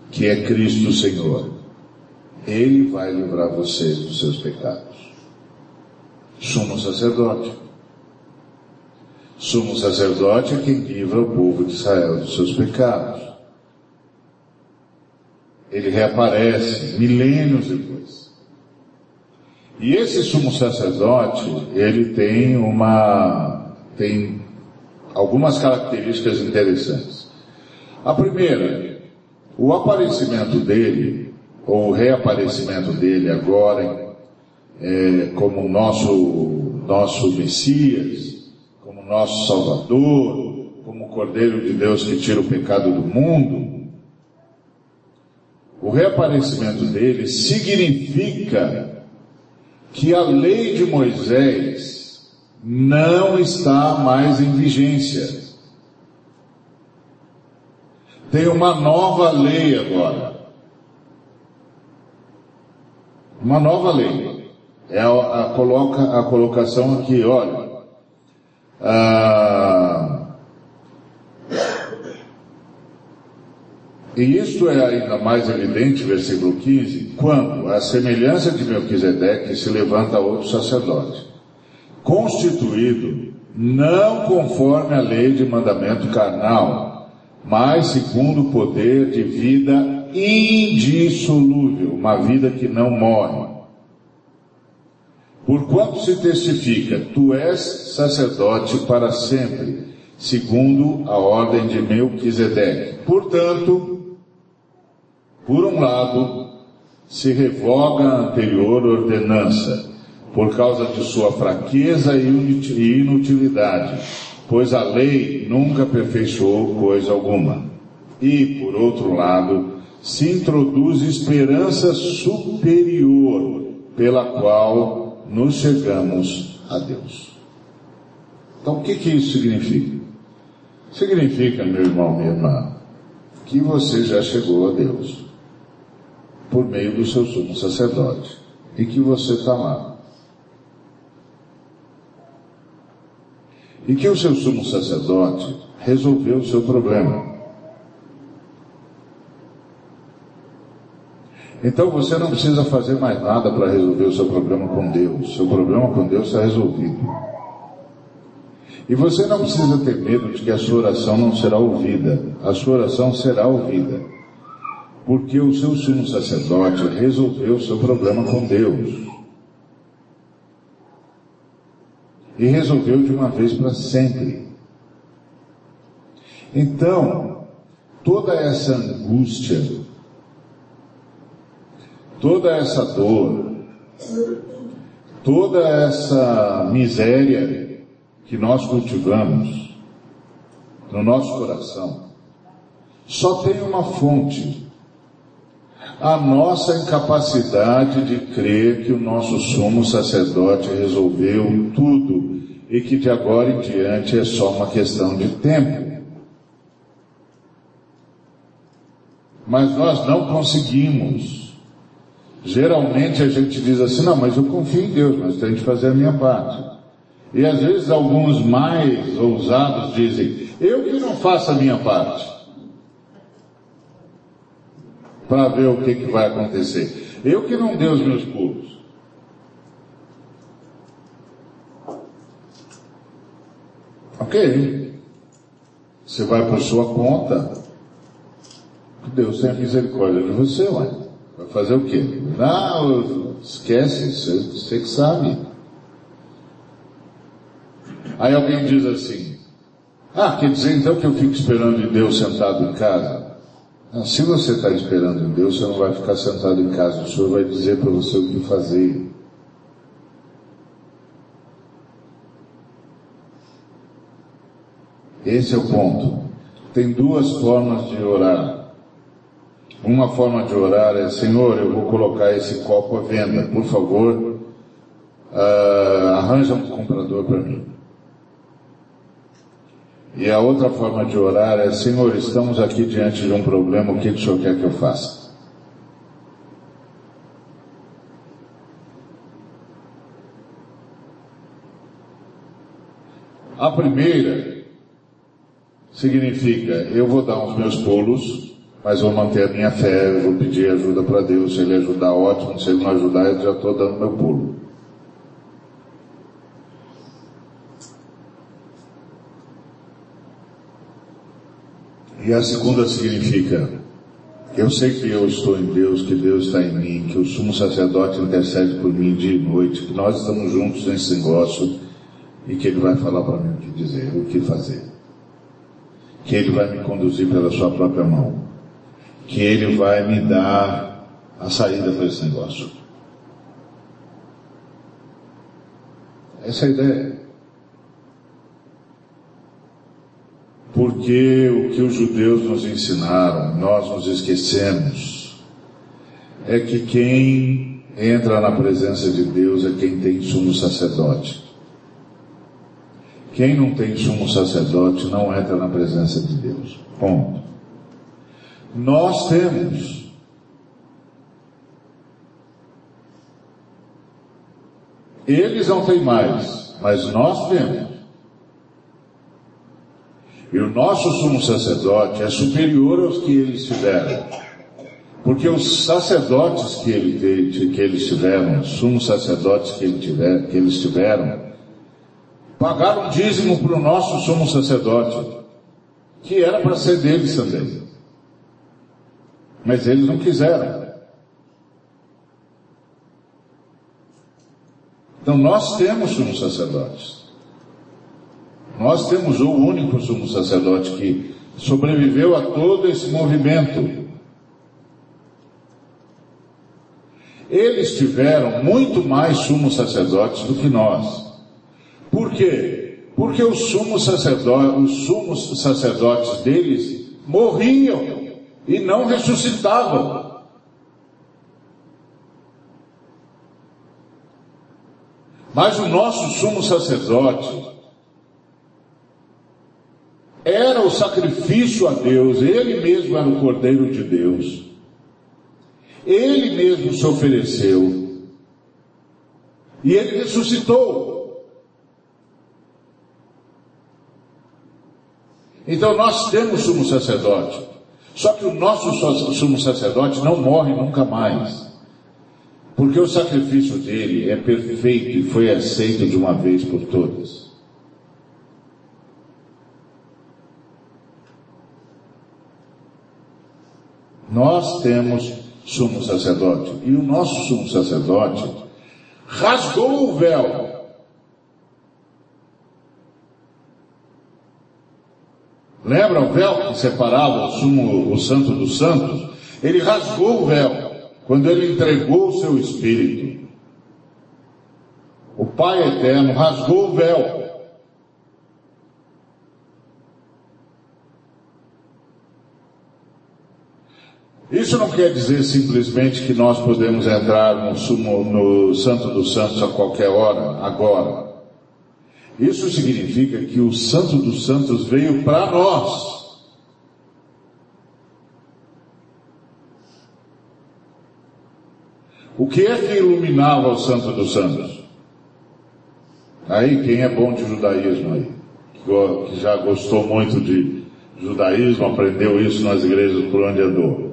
que é Cristo Senhor. Ele vai livrar vocês dos seus pecados. Sumo sacerdote. Sumo sacerdote é quem livra o povo de Israel dos seus pecados. Ele reaparece milênios depois. E esse sumo sacerdote, ele tem uma, tem algumas características interessantes. A primeira, o aparecimento dele ou o reaparecimento dele agora é, como nosso, nosso Messias, como nosso Salvador, como Cordeiro de Deus que tira o pecado do mundo, o reaparecimento dele significa que a lei de Moisés não está mais em vigência. Tem uma nova lei agora. uma nova lei. É a, a, coloca, a colocação aqui, olha. Ah, e isto é ainda mais evidente, versículo 15, quando a semelhança de Melquisedeque se levanta outro sacerdote, constituído não conforme a lei de mandamento carnal, mas segundo o poder de vida indissolúvel, uma vida que não morre. Porquanto se testifica, tu és sacerdote para sempre, segundo a ordem de Melquisedeque. Portanto, por um lado, se revoga a anterior ordenança, por causa de sua fraqueza e inutilidade, pois a lei nunca aperfeiçoou coisa alguma. E, por outro lado, se introduz esperança superior pela qual nos chegamos a Deus. Então, o que, que isso significa? Significa, meu irmão, minha irmã, que você já chegou a Deus por meio do seu sumo sacerdote e que você está lá. E que o seu sumo sacerdote resolveu o seu problema. Então você não precisa fazer mais nada para resolver o seu problema com Deus. Seu problema com Deus está resolvido. E você não precisa ter medo de que a sua oração não será ouvida. A sua oração será ouvida. Porque o seu sumo sacerdote resolveu o seu problema com Deus. E resolveu de uma vez para sempre. Então, toda essa angústia, toda essa dor, toda essa miséria que nós cultivamos no nosso coração só tem uma fonte. A nossa incapacidade de crer que o nosso sumo sacerdote resolveu tudo e que de agora em diante é só uma questão de tempo. Mas nós não conseguimos. Geralmente a gente diz assim, não, mas eu confio em Deus, mas tenho que fazer a minha parte. E às vezes alguns mais ousados dizem, eu que não faço a minha parte. Para ver o que, que vai acontecer. Eu que não dei os meus pulos. Ok. Você vai por sua conta. Deus tem misericórdia de você, ué. Vai fazer o quê? Não, esquece, você, você que sabe. Aí alguém diz assim: Ah, quer dizer então que eu fico esperando em Deus sentado em casa? Se você está esperando em Deus, você não vai ficar sentado em casa, o Senhor vai dizer para você o que fazer. Esse é o ponto. Tem duas formas de orar. Uma forma de orar é, Senhor, eu vou colocar esse copo à venda, por favor, uh, arranja um comprador para mim. E a outra forma de orar é, Senhor, estamos aqui diante de um problema, o que o Senhor quer que eu faça? A primeira significa, eu vou dar os meus pulos, mas vou manter a minha fé, vou pedir ajuda para Deus, se Ele ajudar, ótimo, se Ele não ajudar, eu já estou dando meu pulo. E a segunda significa, eu sei que eu estou em Deus, que Deus está em mim, que o sumo sacerdote intercede por mim dia e noite, que nós estamos juntos nesse negócio e que Ele vai falar para mim o que dizer, o que fazer. Que Ele vai me conduzir pela Sua própria mão. Que Ele vai me dar a saída para esse negócio. Essa é a ideia. Porque o que os judeus nos ensinaram, nós nos esquecemos, é que quem entra na presença de Deus é quem tem sumo sacerdote. Quem não tem sumo sacerdote não entra na presença de Deus. Ponto. Nós temos. Eles não têm mais, mas nós temos. E o nosso sumo sacerdote é superior aos que eles tiveram. Porque os sacerdotes que, ele, que eles tiveram, os sumos sacerdotes que, ele tiver, que eles tiveram, pagaram dízimo para o nosso sumo sacerdote, que era para ser deles também. Mas eles não quiseram. Então nós temos sumos sacerdotes. Nós temos o único sumo sacerdote que sobreviveu a todo esse movimento. Eles tiveram muito mais sumos sacerdotes do que nós. Por quê? Porque os sumos sacerdotes, os sumos sacerdotes deles morriam e não ressuscitavam. Mas o nosso sumo sacerdote, era o sacrifício a Deus, ele mesmo era o Cordeiro de Deus. Ele mesmo se ofereceu. E ele ressuscitou. Então nós temos sumo sacerdote. Só que o nosso sumo sacerdote não morre nunca mais. Porque o sacrifício dele é perfeito e foi aceito de uma vez por todas. Nós temos sumo sacerdote. E o nosso sumo sacerdote rasgou o véu. Lembra o véu que separava o sumo, o santo dos santos? Ele rasgou o véu quando ele entregou o seu espírito. O Pai eterno rasgou o véu Isso não quer dizer simplesmente que nós podemos entrar no, sumo, no Santo dos Santos a qualquer hora, agora. Isso significa que o Santo dos Santos veio para nós. O que é que iluminava o Santo dos Santos? Aí, quem é bom de judaísmo aí? Que já gostou muito de judaísmo, aprendeu isso nas igrejas por onde andou.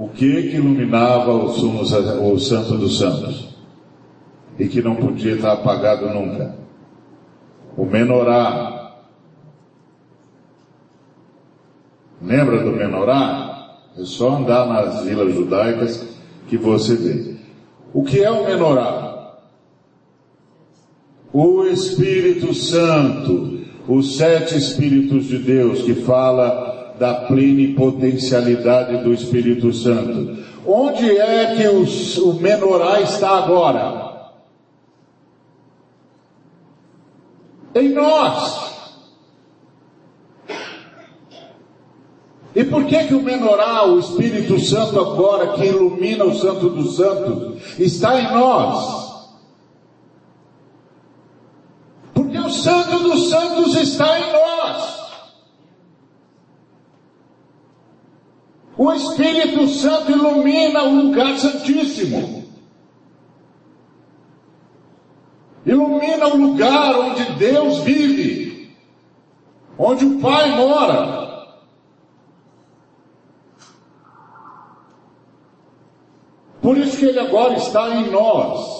O que que iluminava o, sumo, o Santo dos Santos? E que não podia estar apagado nunca? O menorá. Lembra do menorá? É só andar nas vilas judaicas que você vê. O que é o menorá? O Espírito Santo, os sete Espíritos de Deus que fala da plenipotencialidade do Espírito Santo. Onde é que os, o menorá está agora? Em nós. E por que que o menorá, o Espírito Santo agora, que ilumina o Santo dos Santos, está em nós? Porque o Santo dos Santos está em nós. O Espírito Santo ilumina o lugar santíssimo. Ilumina o lugar onde Deus vive, onde o Pai mora. Por isso que ele agora está em nós.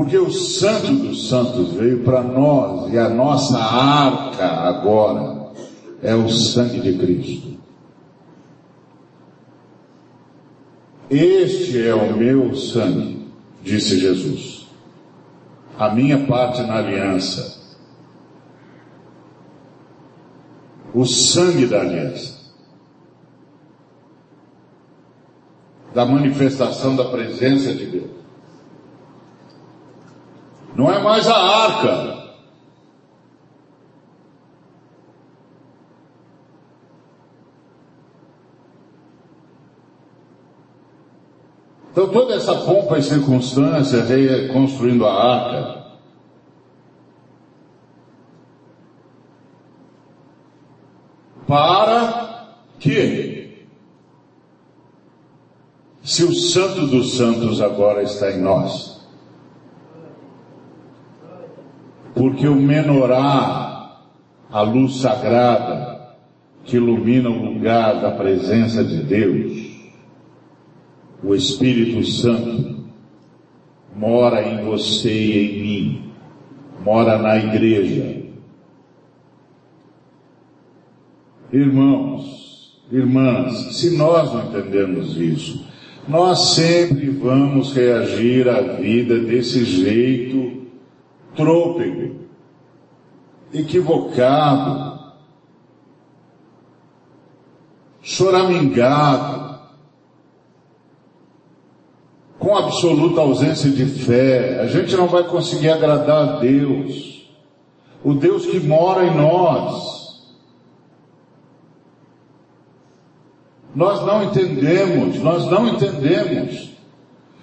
Porque o Santo dos Santos veio para nós e a nossa arca agora é o sangue de Cristo. Este é o meu sangue, disse Jesus. A minha parte na aliança. O sangue da aliança. da manifestação da presença de Deus. Não é mais a arca. Então toda essa pompa e circunstância, reconstruindo a arca, para que se o Santo dos Santos agora está em nós. Porque o menorá, a luz sagrada, que ilumina o lugar da presença de Deus, o Espírito Santo, mora em você e em mim, mora na igreja. Irmãos, irmãs, se nós não entendemos isso, nós sempre vamos reagir à vida desse jeito trôpego, equivocado, choramingado, com absoluta ausência de fé. A gente não vai conseguir agradar a Deus, o Deus que mora em nós. Nós não entendemos, nós não entendemos.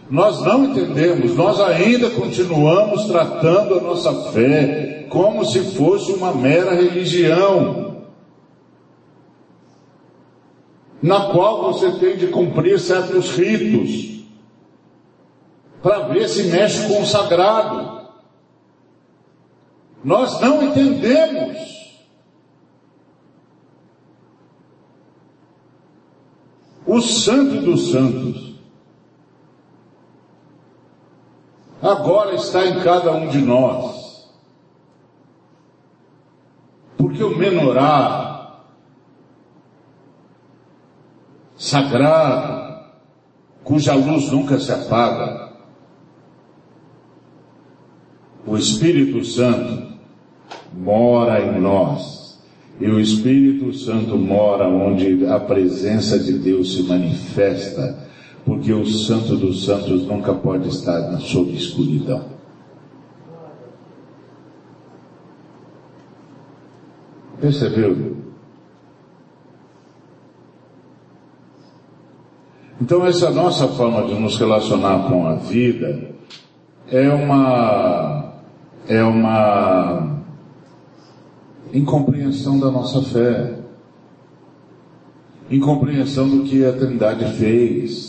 Nós não entendemos, nós ainda continuamos tratando a nossa fé como se fosse uma mera religião, na qual você tem de cumprir certos ritos, para ver se mexe com o sagrado. Nós não entendemos. o Santo dos Santos, agora está em cada um de nós. Porque o menorá sagrado, cuja luz nunca se apaga, o Espírito Santo mora em nós. E o Espírito Santo mora onde a presença de Deus se manifesta, porque o Santo dos Santos nunca pode estar sob escuridão. Percebeu? Então, essa nossa forma de nos relacionar com a vida é uma, é uma incompreensão da nossa fé, incompreensão do que a Trindade fez,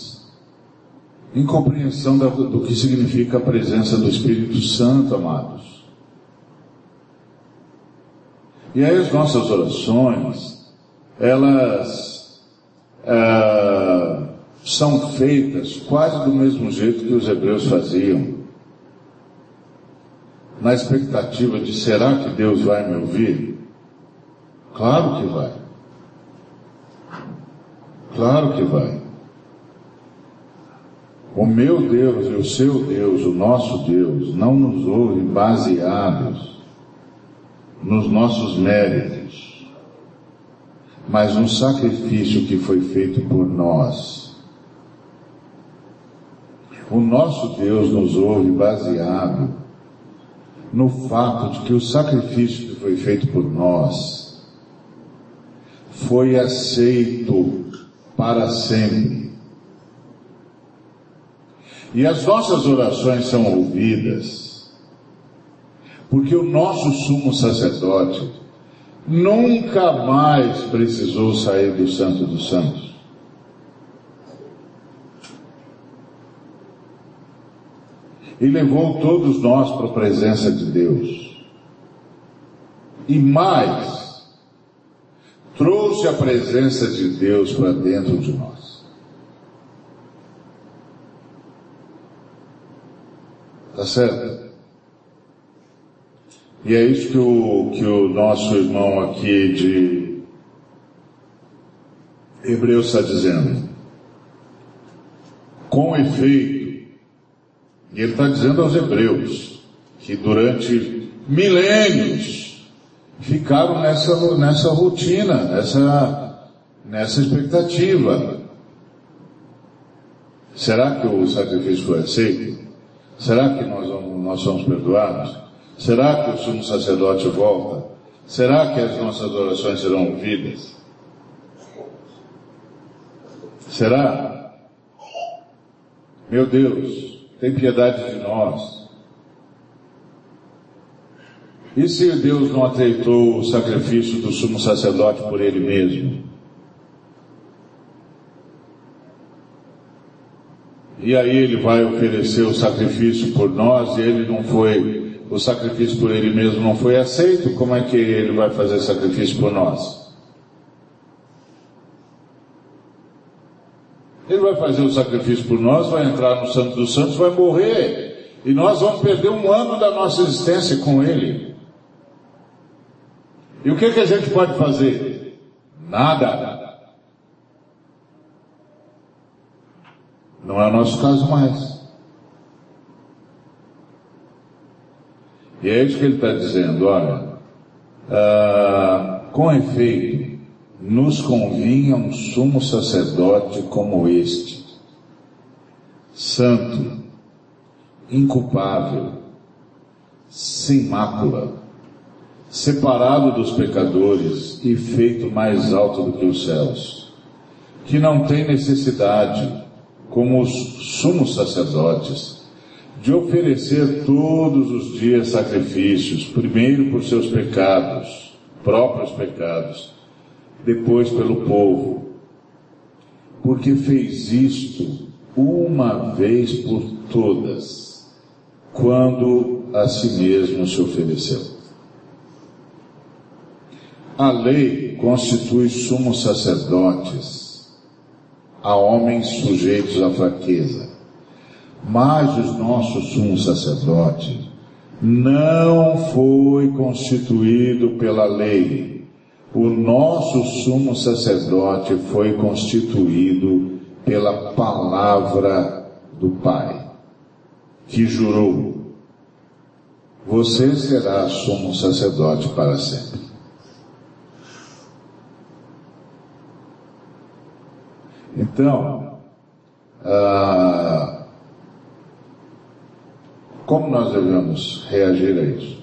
incompreensão do que significa a presença do Espírito Santo, amados. E aí as nossas orações, elas ah, são feitas quase do mesmo jeito que os hebreus faziam na expectativa de será que Deus vai me ouvir? Claro que vai. Claro que vai. O meu Deus e o seu Deus, o nosso Deus, não nos ouve baseados nos nossos méritos, mas no sacrifício que foi feito por nós. O nosso Deus nos ouve baseado no fato de que o sacrifício que foi feito por nós foi aceito para sempre. E as nossas orações são ouvidas, porque o nosso sumo sacerdote nunca mais precisou sair do Santo dos Santos. e levou todos nós para a presença de Deus. E mais, trouxe a presença de Deus para dentro de nós. Tá certo? E é isso que o, que o nosso irmão aqui de Hebreus está dizendo. Com efeito, ele está dizendo aos hebreus que durante milênios ficaram nessa, nessa rotina, nessa, nessa expectativa. Será que o sacrifício foi aceito? Será que nós, nós somos perdoados? Será que o sumo sacerdote volta? Será que as nossas orações serão ouvidas? Será? Meu Deus, tem piedade de nós. E se Deus não aceitou o sacrifício do sumo sacerdote por ele mesmo? E aí ele vai oferecer o sacrifício por nós e ele não foi, o sacrifício por ele mesmo não foi aceito, como é que ele vai fazer sacrifício por nós? Ele vai fazer o sacrifício por nós, vai entrar no Santo dos Santos, vai morrer. E nós vamos perder um ano da nossa existência com Ele. E o que, que a gente pode fazer? Nada. Não é o nosso caso mais. E é isso que ele está dizendo, olha, ah, com efeito, nos convinha um sumo sacerdote como este, santo, inculpável, sem mácula, separado dos pecadores e feito mais alto do que os céus, que não tem necessidade, como os sumos sacerdotes, de oferecer todos os dias sacrifícios, primeiro por seus pecados, próprios pecados, depois pelo povo, porque fez isto uma vez por todas, quando a si mesmo se ofereceu. A lei constitui sumos sacerdotes a homens sujeitos à fraqueza, mas os nossos sumos sacerdotes não foi constituído pela lei, o nosso sumo sacerdote foi constituído pela palavra do Pai, que jurou: Você será sumo sacerdote para sempre. Então, ah, como nós devemos reagir a isso?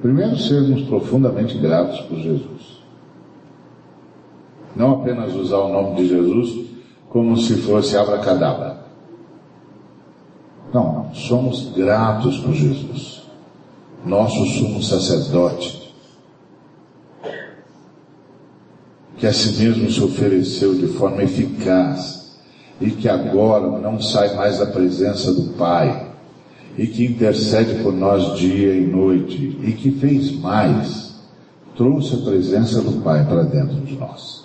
Primeiro, sermos profundamente gratos por Jesus não apenas usar o nome de Jesus como se fosse abracadabra. Não, somos gratos por Jesus, nosso sumo sacerdote, que a si mesmo se ofereceu de forma eficaz e que agora não sai mais da presença do Pai e que intercede por nós dia e noite e que fez mais, trouxe a presença do Pai para dentro de nós.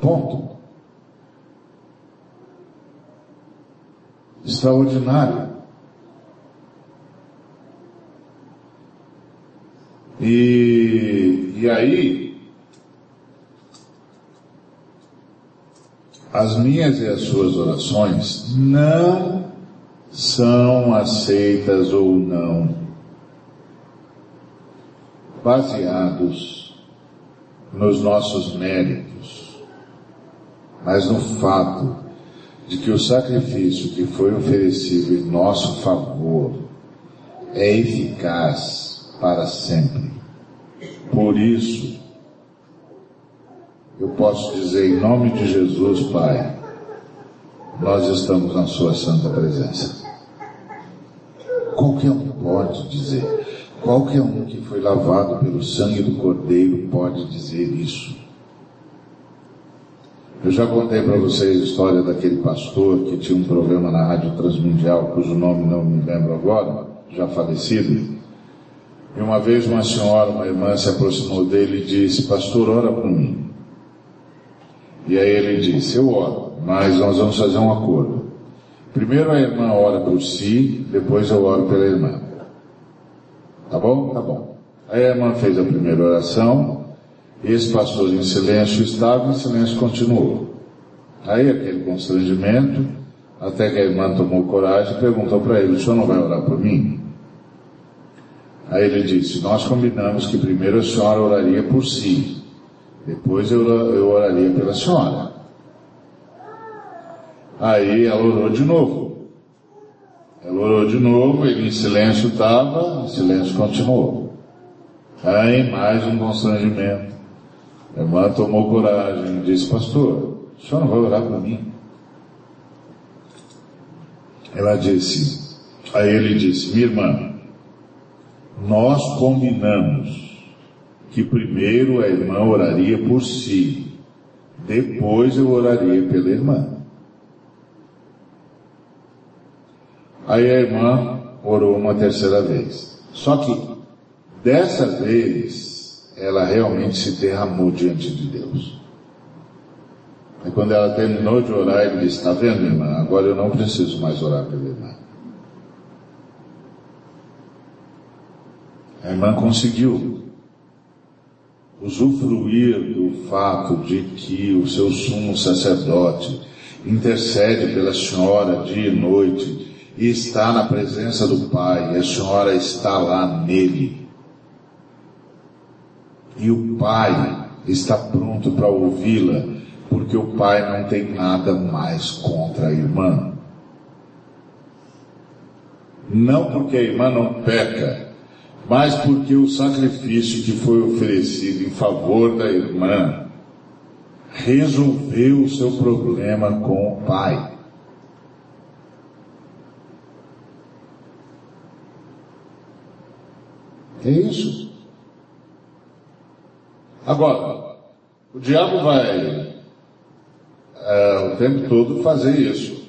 Ponto. Extraordinário. E, e aí, as minhas e as suas orações não são aceitas ou não, baseados nos nossos méritos mas no fato de que o sacrifício que foi oferecido em nosso favor é eficaz para sempre. Por isso, eu posso dizer em nome de Jesus, Pai, nós estamos na Sua santa presença. Qualquer um pode dizer, qualquer um que foi lavado pelo sangue do Cordeiro pode dizer isso. Eu já contei para vocês a história daquele pastor que tinha um programa na Rádio Transmundial, cujo nome não me lembro agora, já falecido. E uma vez uma senhora, uma irmã, se aproximou dele e disse, pastor, ora por mim. E aí ele disse, eu oro, mas nós vamos fazer um acordo. Primeiro a irmã ora por si, depois eu oro pela irmã. Tá bom? Tá bom. Aí a irmã fez a primeira oração, esse pastor em silêncio estava, em silêncio continuou. Aí aquele constrangimento, até que a irmã tomou coragem e perguntou para ele, o senhor não vai orar por mim? Aí ele disse, nós combinamos que primeiro a senhora oraria por si, depois eu, eu oraria pela senhora. Aí ela orou de novo. Ela orou de novo, ele em silêncio estava, em silêncio continuou. Aí mais um constrangimento. A irmã tomou coragem e disse, pastor, o senhor não vai orar por mim? Ela disse, aí ele disse, minha irmã, nós combinamos que primeiro a irmã oraria por si, depois eu oraria pela irmã. Aí a irmã orou uma terceira vez. Só que dessa vez ela realmente se derramou diante de Deus. E quando ela terminou de orar, ele disse: Está vendo, irmã? Agora eu não preciso mais orar pela irmã. A irmã conseguiu usufruir do fato de que o seu sumo sacerdote intercede pela senhora dia e noite e está na presença do Pai, e a senhora está lá nele e o pai está pronto para ouvi-la, porque o pai não tem nada mais contra a irmã. Não porque a irmã não peca, mas porque o sacrifício que foi oferecido em favor da irmã resolveu o seu problema com o pai. É isso. Agora, o diabo vai é, o tempo todo fazer isso.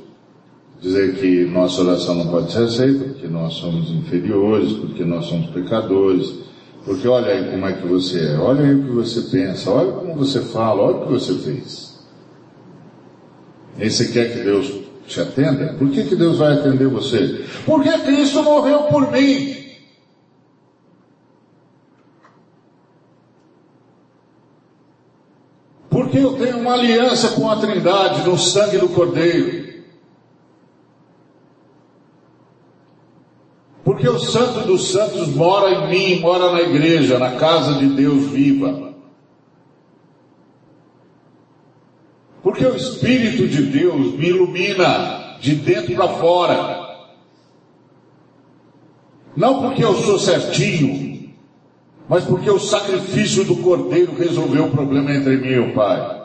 Dizer que nossa oração não pode ser aceita, porque nós somos inferiores, porque nós somos pecadores, porque olha aí como é que você é, olha aí o que você pensa, olha como você fala, olha o que você fez. E você quer que Deus te atenda? Por que, que Deus vai atender você? Porque Cristo morreu por mim. Porque eu tenho uma aliança com a Trindade no sangue do Cordeiro. Porque o Santo dos Santos mora em mim, mora na igreja, na casa de Deus viva. Porque o Espírito de Deus me ilumina de dentro para fora. Não porque eu sou certinho, mas porque o sacrifício do cordeiro resolveu o problema entre mim e o Pai.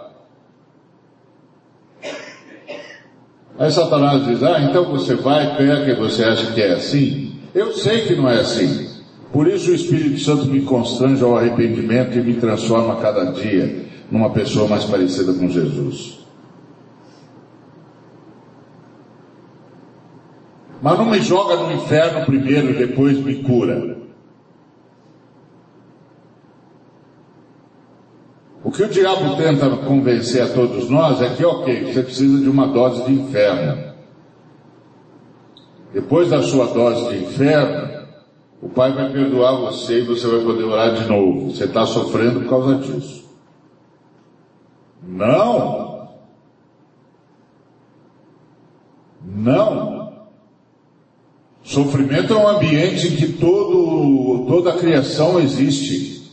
Aí Satanás diz: Ah, então você vai, peca e você acha que é assim? Eu sei que não é assim. Por isso o Espírito Santo me constrange ao arrependimento e me transforma cada dia numa pessoa mais parecida com Jesus. Mas não me joga no inferno primeiro e depois me cura. O que o diabo tenta convencer a todos nós é que, ok, você precisa de uma dose de inferno. Depois da sua dose de inferno, o Pai vai perdoar você e você vai poder orar de novo. Você está sofrendo por causa disso. Não! Não! Sofrimento é um ambiente em que todo, toda a criação existe.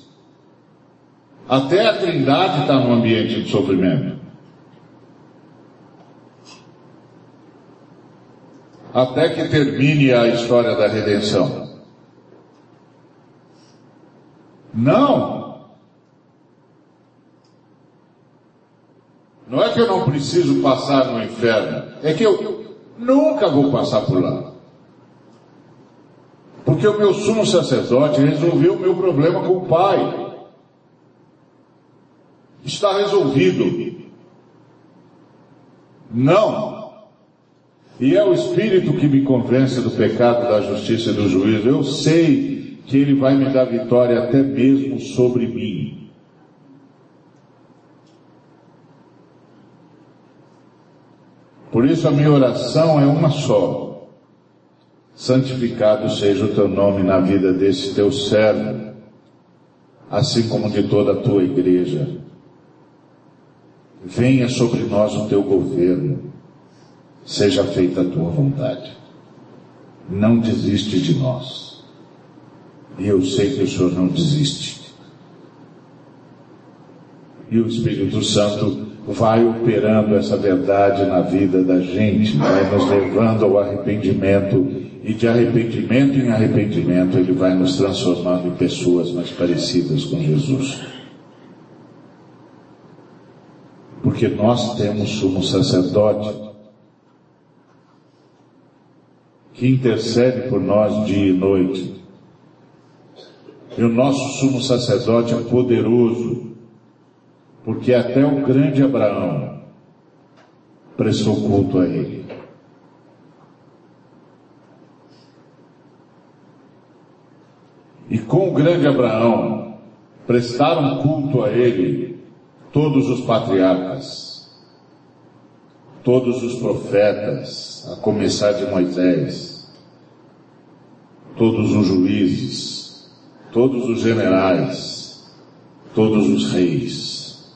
Até a trindade está num ambiente de sofrimento. Até que termine a história da redenção. Não! Não é que eu não preciso passar no inferno, é que eu nunca vou passar por lá. Porque o meu sumo sacerdote resolveu o meu problema com o Pai. Está resolvido. Não. E é o Espírito que me convence do pecado, da justiça e do juízo. Eu sei que Ele vai me dar vitória até mesmo sobre mim. Por isso a minha oração é uma só. Santificado seja o teu nome na vida desse teu servo, assim como de toda a tua igreja venha sobre nós o teu governo, seja feita a tua vontade. Não desiste de nós. E eu sei que o Senhor não desiste. E o Espírito Santo vai operando essa verdade na vida da gente, vai nos levando ao arrependimento, e de arrependimento em arrependimento, ele vai nos transformando em pessoas mais parecidas com Jesus. porque nós temos sumo sacerdote que intercede por nós dia e noite. E o nosso sumo sacerdote é poderoso, porque até o grande Abraão prestou culto a ele. E com o grande Abraão prestaram culto a ele todos os patriarcas, todos os profetas, a começar de Moisés, todos os juízes, todos os generais, todos os reis,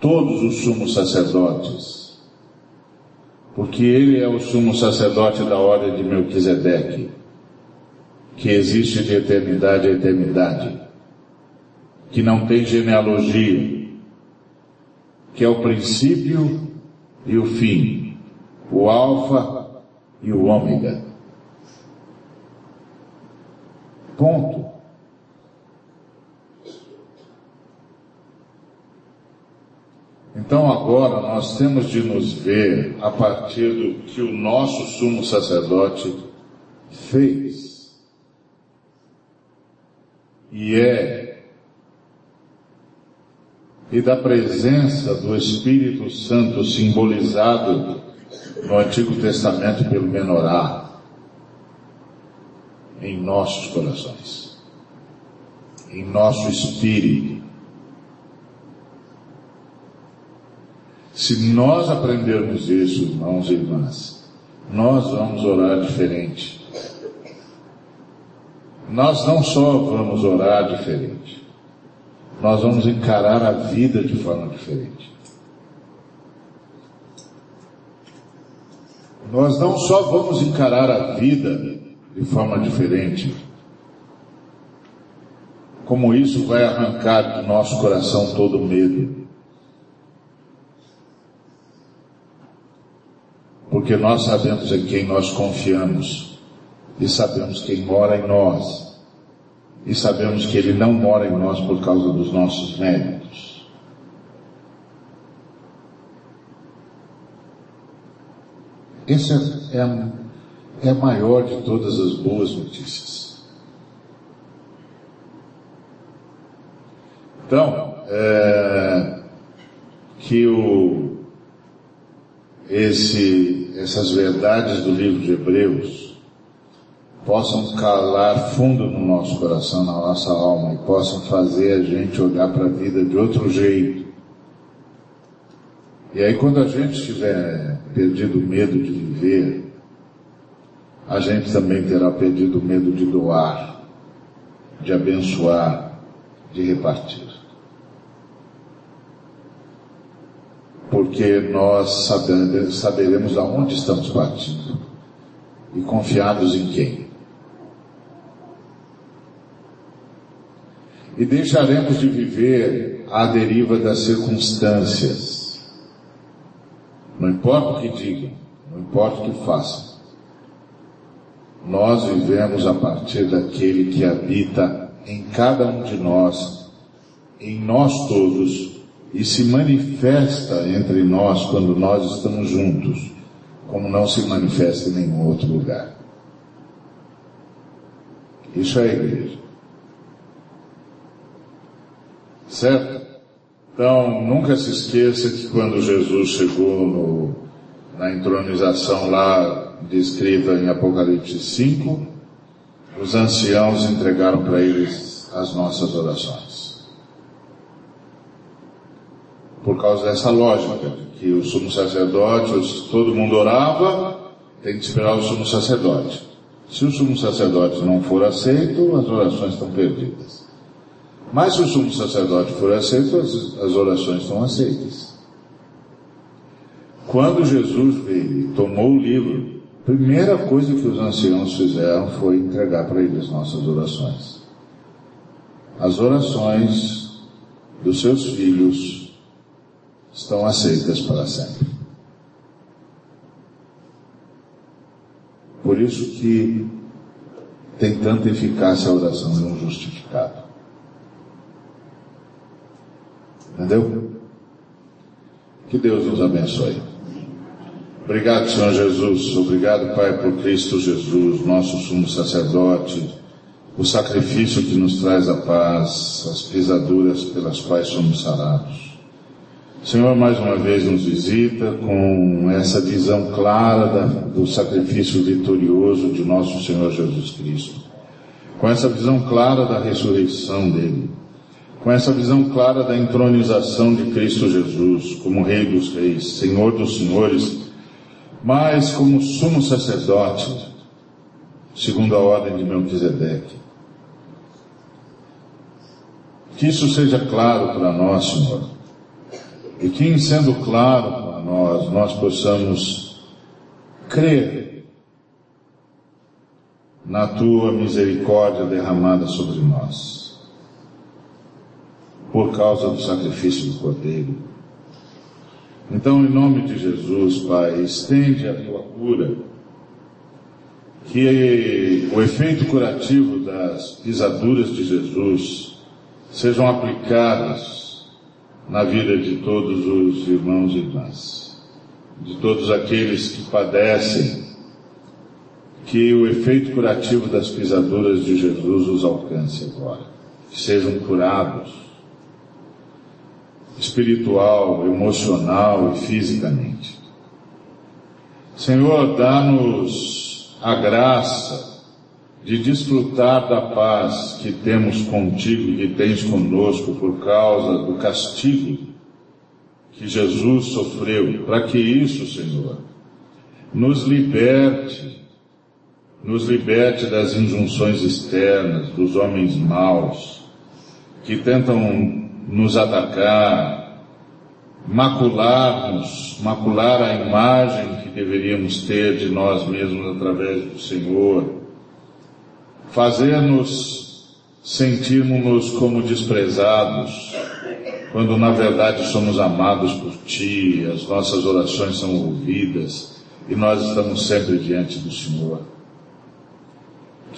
todos os sumos sacerdotes, porque ele é o sumo sacerdote da ordem de Melquisedeque, que existe de eternidade a eternidade que não tem genealogia, que é o princípio e o fim, o alfa e o ômega. Ponto. Então agora nós temos de nos ver a partir do que o nosso sumo sacerdote fez. E é e da presença do Espírito Santo simbolizado no Antigo Testamento pelo menorá em nossos corações, em nosso espírito. Se nós aprendermos isso, irmãos e irmãs, nós vamos orar diferente. Nós não só vamos orar diferente, nós vamos encarar a vida de forma diferente. Nós não só vamos encarar a vida de forma diferente, como isso vai arrancar do nosso coração todo medo. Porque nós sabemos em quem nós confiamos e sabemos quem mora em nós e sabemos que Ele não mora em nós por causa dos nossos méritos. Essa é a, é a maior de todas as boas notícias. Então, é, que o, esse, essas verdades do livro de Hebreus possam calar fundo no nosso coração, na nossa alma e possam fazer a gente olhar para a vida de outro jeito. E aí quando a gente tiver perdido o medo de viver, a gente também terá perdido o medo de doar, de abençoar, de repartir. Porque nós saberemos aonde estamos partindo e confiados em quem. E deixaremos de viver à deriva das circunstâncias. Não importa o que digam, não importa o que façam. Nós vivemos a partir daquele que habita em cada um de nós, em nós todos, e se manifesta entre nós quando nós estamos juntos, como não se manifesta em nenhum outro lugar. Isso é a igreja. Certo? Então, nunca se esqueça que quando Jesus chegou no, na entronização lá descrita em Apocalipse 5, os anciãos entregaram para eles as nossas orações. Por causa dessa lógica, que o sumo sacerdote, todo mundo orava, tem que esperar o sumo sacerdote. Se o sumo sacerdote não for aceito, as orações estão perdidas. Mas se o sumo sacerdote for aceito, as, as orações estão aceitas. Quando Jesus veio e tomou o livro, a primeira coisa que os anciãos fizeram foi entregar para ele as nossas orações. As orações dos seus filhos estão aceitas para sempre. Por isso que tem tanta eficácia a oração de um justificado. Entendeu? Que Deus nos abençoe. Obrigado, Senhor Jesus. Obrigado, Pai, por Cristo Jesus, nosso sumo sacerdote, o sacrifício que nos traz a paz, as pisaduras pelas quais somos sarados. Senhor, mais uma vez nos visita com essa visão clara da, do sacrifício vitorioso de nosso Senhor Jesus Cristo. Com essa visão clara da ressurreição dele com essa visão clara da entronização de Cristo Jesus como Rei dos Reis, Senhor dos Senhores, mas como sumo sacerdote, segundo a ordem de Melquisedeque. Que isso seja claro para nós, Senhor, e que, em sendo claro para nós, nós possamos crer na tua misericórdia derramada sobre nós por causa do sacrifício do Cordeiro. Então, em nome de Jesus, Pai, estende a tua cura, que o efeito curativo das pisaduras de Jesus sejam aplicadas na vida de todos os irmãos e irmãs, de todos aqueles que padecem, que o efeito curativo das pisaduras de Jesus os alcance agora, que sejam curados espiritual, emocional e fisicamente. Senhor, dá-nos a graça de desfrutar da paz que temos contigo e que tens conosco por causa do castigo que Jesus sofreu, para que isso, Senhor, nos liberte, nos liberte das injunções externas, dos homens maus, que tentam nos atacar, macular-nos, macular a imagem que deveríamos ter de nós mesmos através do Senhor, fazer-nos sentirmos-nos como desprezados, quando na verdade somos amados por Ti, as nossas orações são ouvidas e nós estamos sempre diante do Senhor.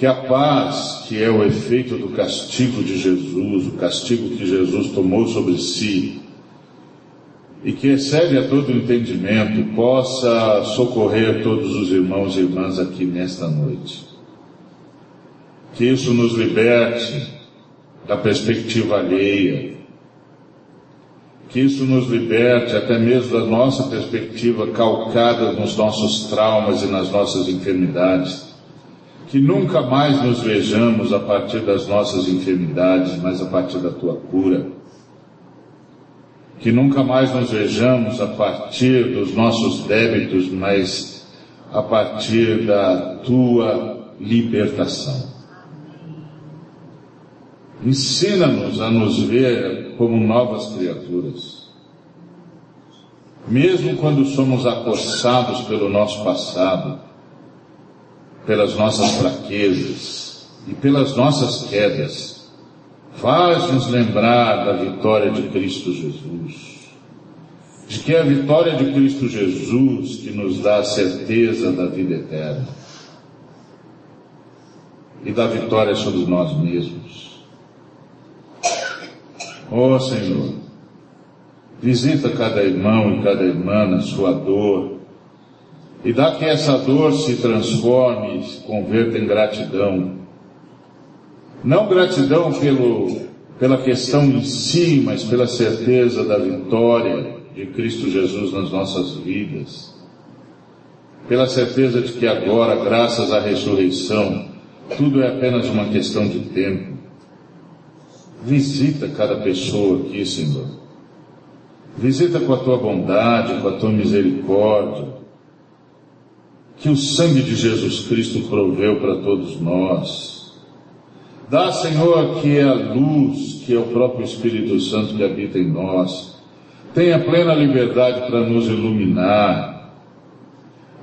Que a paz, que é o efeito do castigo de Jesus, o castigo que Jesus tomou sobre si, e que excede a todo entendimento, possa socorrer todos os irmãos e irmãs aqui nesta noite. Que isso nos liberte da perspectiva alheia, que isso nos liberte até mesmo da nossa perspectiva calcada nos nossos traumas e nas nossas enfermidades. Que nunca mais nos vejamos a partir das nossas enfermidades, mas a partir da tua cura. Que nunca mais nos vejamos a partir dos nossos débitos, mas a partir da tua libertação. Ensina-nos a nos ver como novas criaturas. Mesmo quando somos acossados pelo nosso passado, pelas nossas fraquezas e pelas nossas quedas, faz-nos lembrar da vitória de Cristo Jesus. De que é a vitória de Cristo Jesus que nos dá a certeza da vida eterna e da vitória sobre nós mesmos. Ó oh, Senhor, visita cada irmão e cada irmã na sua dor e dá que essa dor se transforme se converta em gratidão. Não gratidão pelo, pela questão em si, mas pela certeza da vitória de Cristo Jesus nas nossas vidas. Pela certeza de que agora, graças à ressurreição, tudo é apenas uma questão de tempo. Visita cada pessoa aqui, Senhor. Visita com a tua bondade, com a tua misericórdia. Que o sangue de Jesus Cristo proveu para todos nós. Dá, Senhor, que é a luz, que é o próprio Espírito Santo que habita em nós. Tenha plena liberdade para nos iluminar,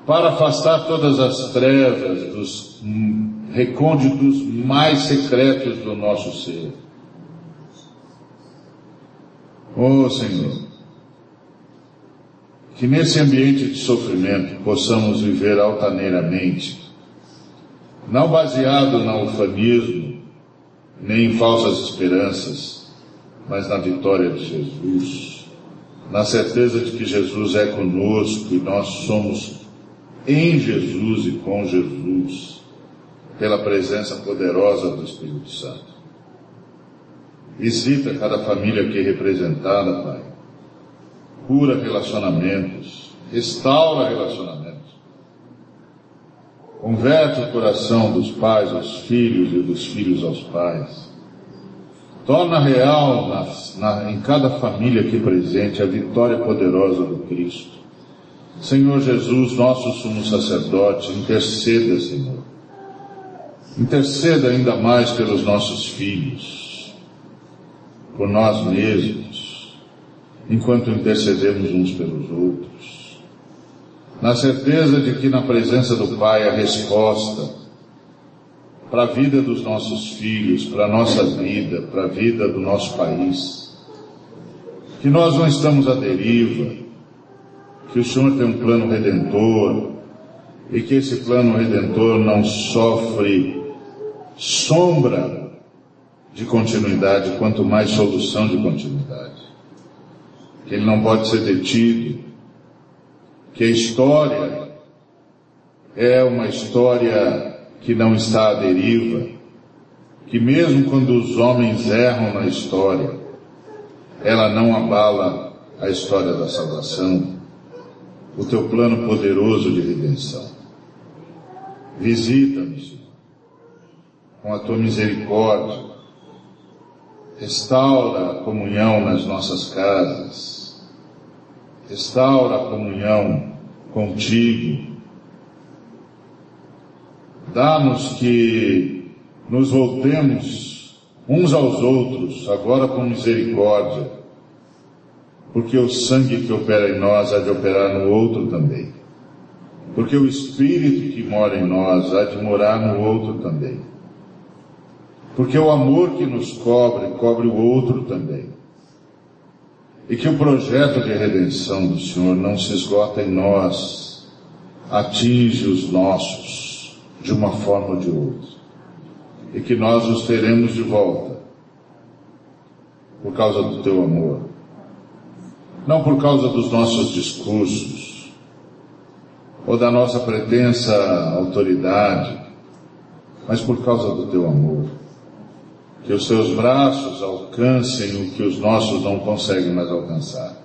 para afastar todas as trevas dos recônditos mais secretos do nosso ser. Oh Senhor, que nesse ambiente de sofrimento possamos viver altaneiramente, não baseado no ufanismo, nem em falsas esperanças, mas na vitória de Jesus, na certeza de que Jesus é conosco e nós somos em Jesus e com Jesus, pela presença poderosa do Espírito Santo. Visita cada família aqui representada, Pai. Cura relacionamentos. Restaura relacionamentos. Converte o coração dos pais aos filhos e dos filhos aos pais. Torna real na, na, em cada família aqui presente a vitória poderosa do Cristo. Senhor Jesus, nosso sumo sacerdote, interceda, Senhor. Interceda ainda mais pelos nossos filhos por nós mesmos, enquanto intercedemos uns pelos outros, na certeza de que na presença do Pai a resposta para a vida dos nossos filhos, para a nossa vida, para a vida do nosso país, que nós não estamos à deriva, que o Senhor tem um plano redentor e que esse plano redentor não sofre sombra de continuidade, quanto mais solução de continuidade. Que ele não pode ser detido, que a história é uma história que não está à deriva, que mesmo quando os homens erram na história, ela não abala a história da salvação, o teu plano poderoso de redenção. Visita-nos com a tua misericórdia, Restaura a comunhão nas nossas casas. Restaura a comunhão contigo. Dá-nos que nos voltemos uns aos outros, agora com misericórdia, porque o sangue que opera em nós há de operar no outro também. Porque o Espírito que mora em nós há de morar no outro também. Porque o amor que nos cobre, cobre o outro também. E que o projeto de redenção do Senhor não se esgota em nós, atinge os nossos, de uma forma ou de outra. e que nós os teremos de volta por causa do teu amor. Não por causa dos nossos discursos ou da nossa pretensa autoridade, mas por causa do teu amor. Que os teus braços alcancem o que os nossos não conseguem mais alcançar.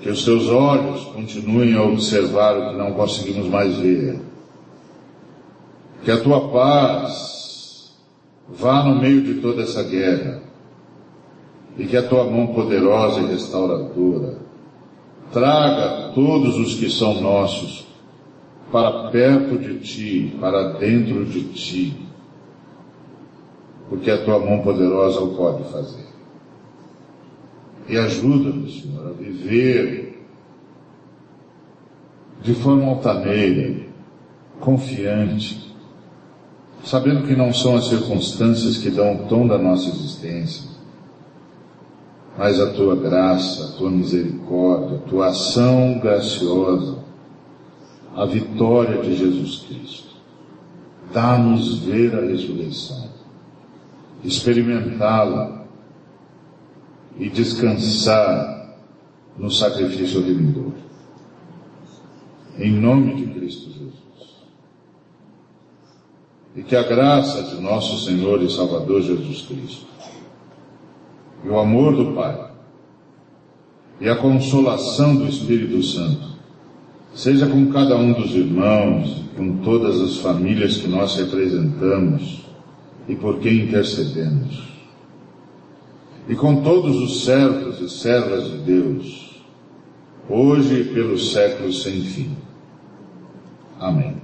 Que os teus olhos continuem a observar o que não conseguimos mais ver. Que a tua paz vá no meio de toda essa guerra. E que a tua mão poderosa e restauradora traga todos os que são nossos para perto de ti, para dentro de ti, porque a tua mão poderosa o pode fazer. E ajuda-nos, Senhor, a viver de forma altaneira, confiante, sabendo que não são as circunstâncias que dão o tom da nossa existência, mas a tua graça, a tua misericórdia, a tua ação graciosa, a vitória de Jesus Cristo. Dá-nos ver a ressurreição, experimentá-la e descansar no sacrifício remidor. Em nome de Cristo Jesus. E que a graça de nosso Senhor e Salvador Jesus Cristo, e o amor do Pai, e a consolação do Espírito Santo, seja com cada um dos irmãos, com todas as famílias que nós representamos e por quem intercedemos, e com todos os servos e servas de Deus, hoje e pelos séculos sem fim. Amém.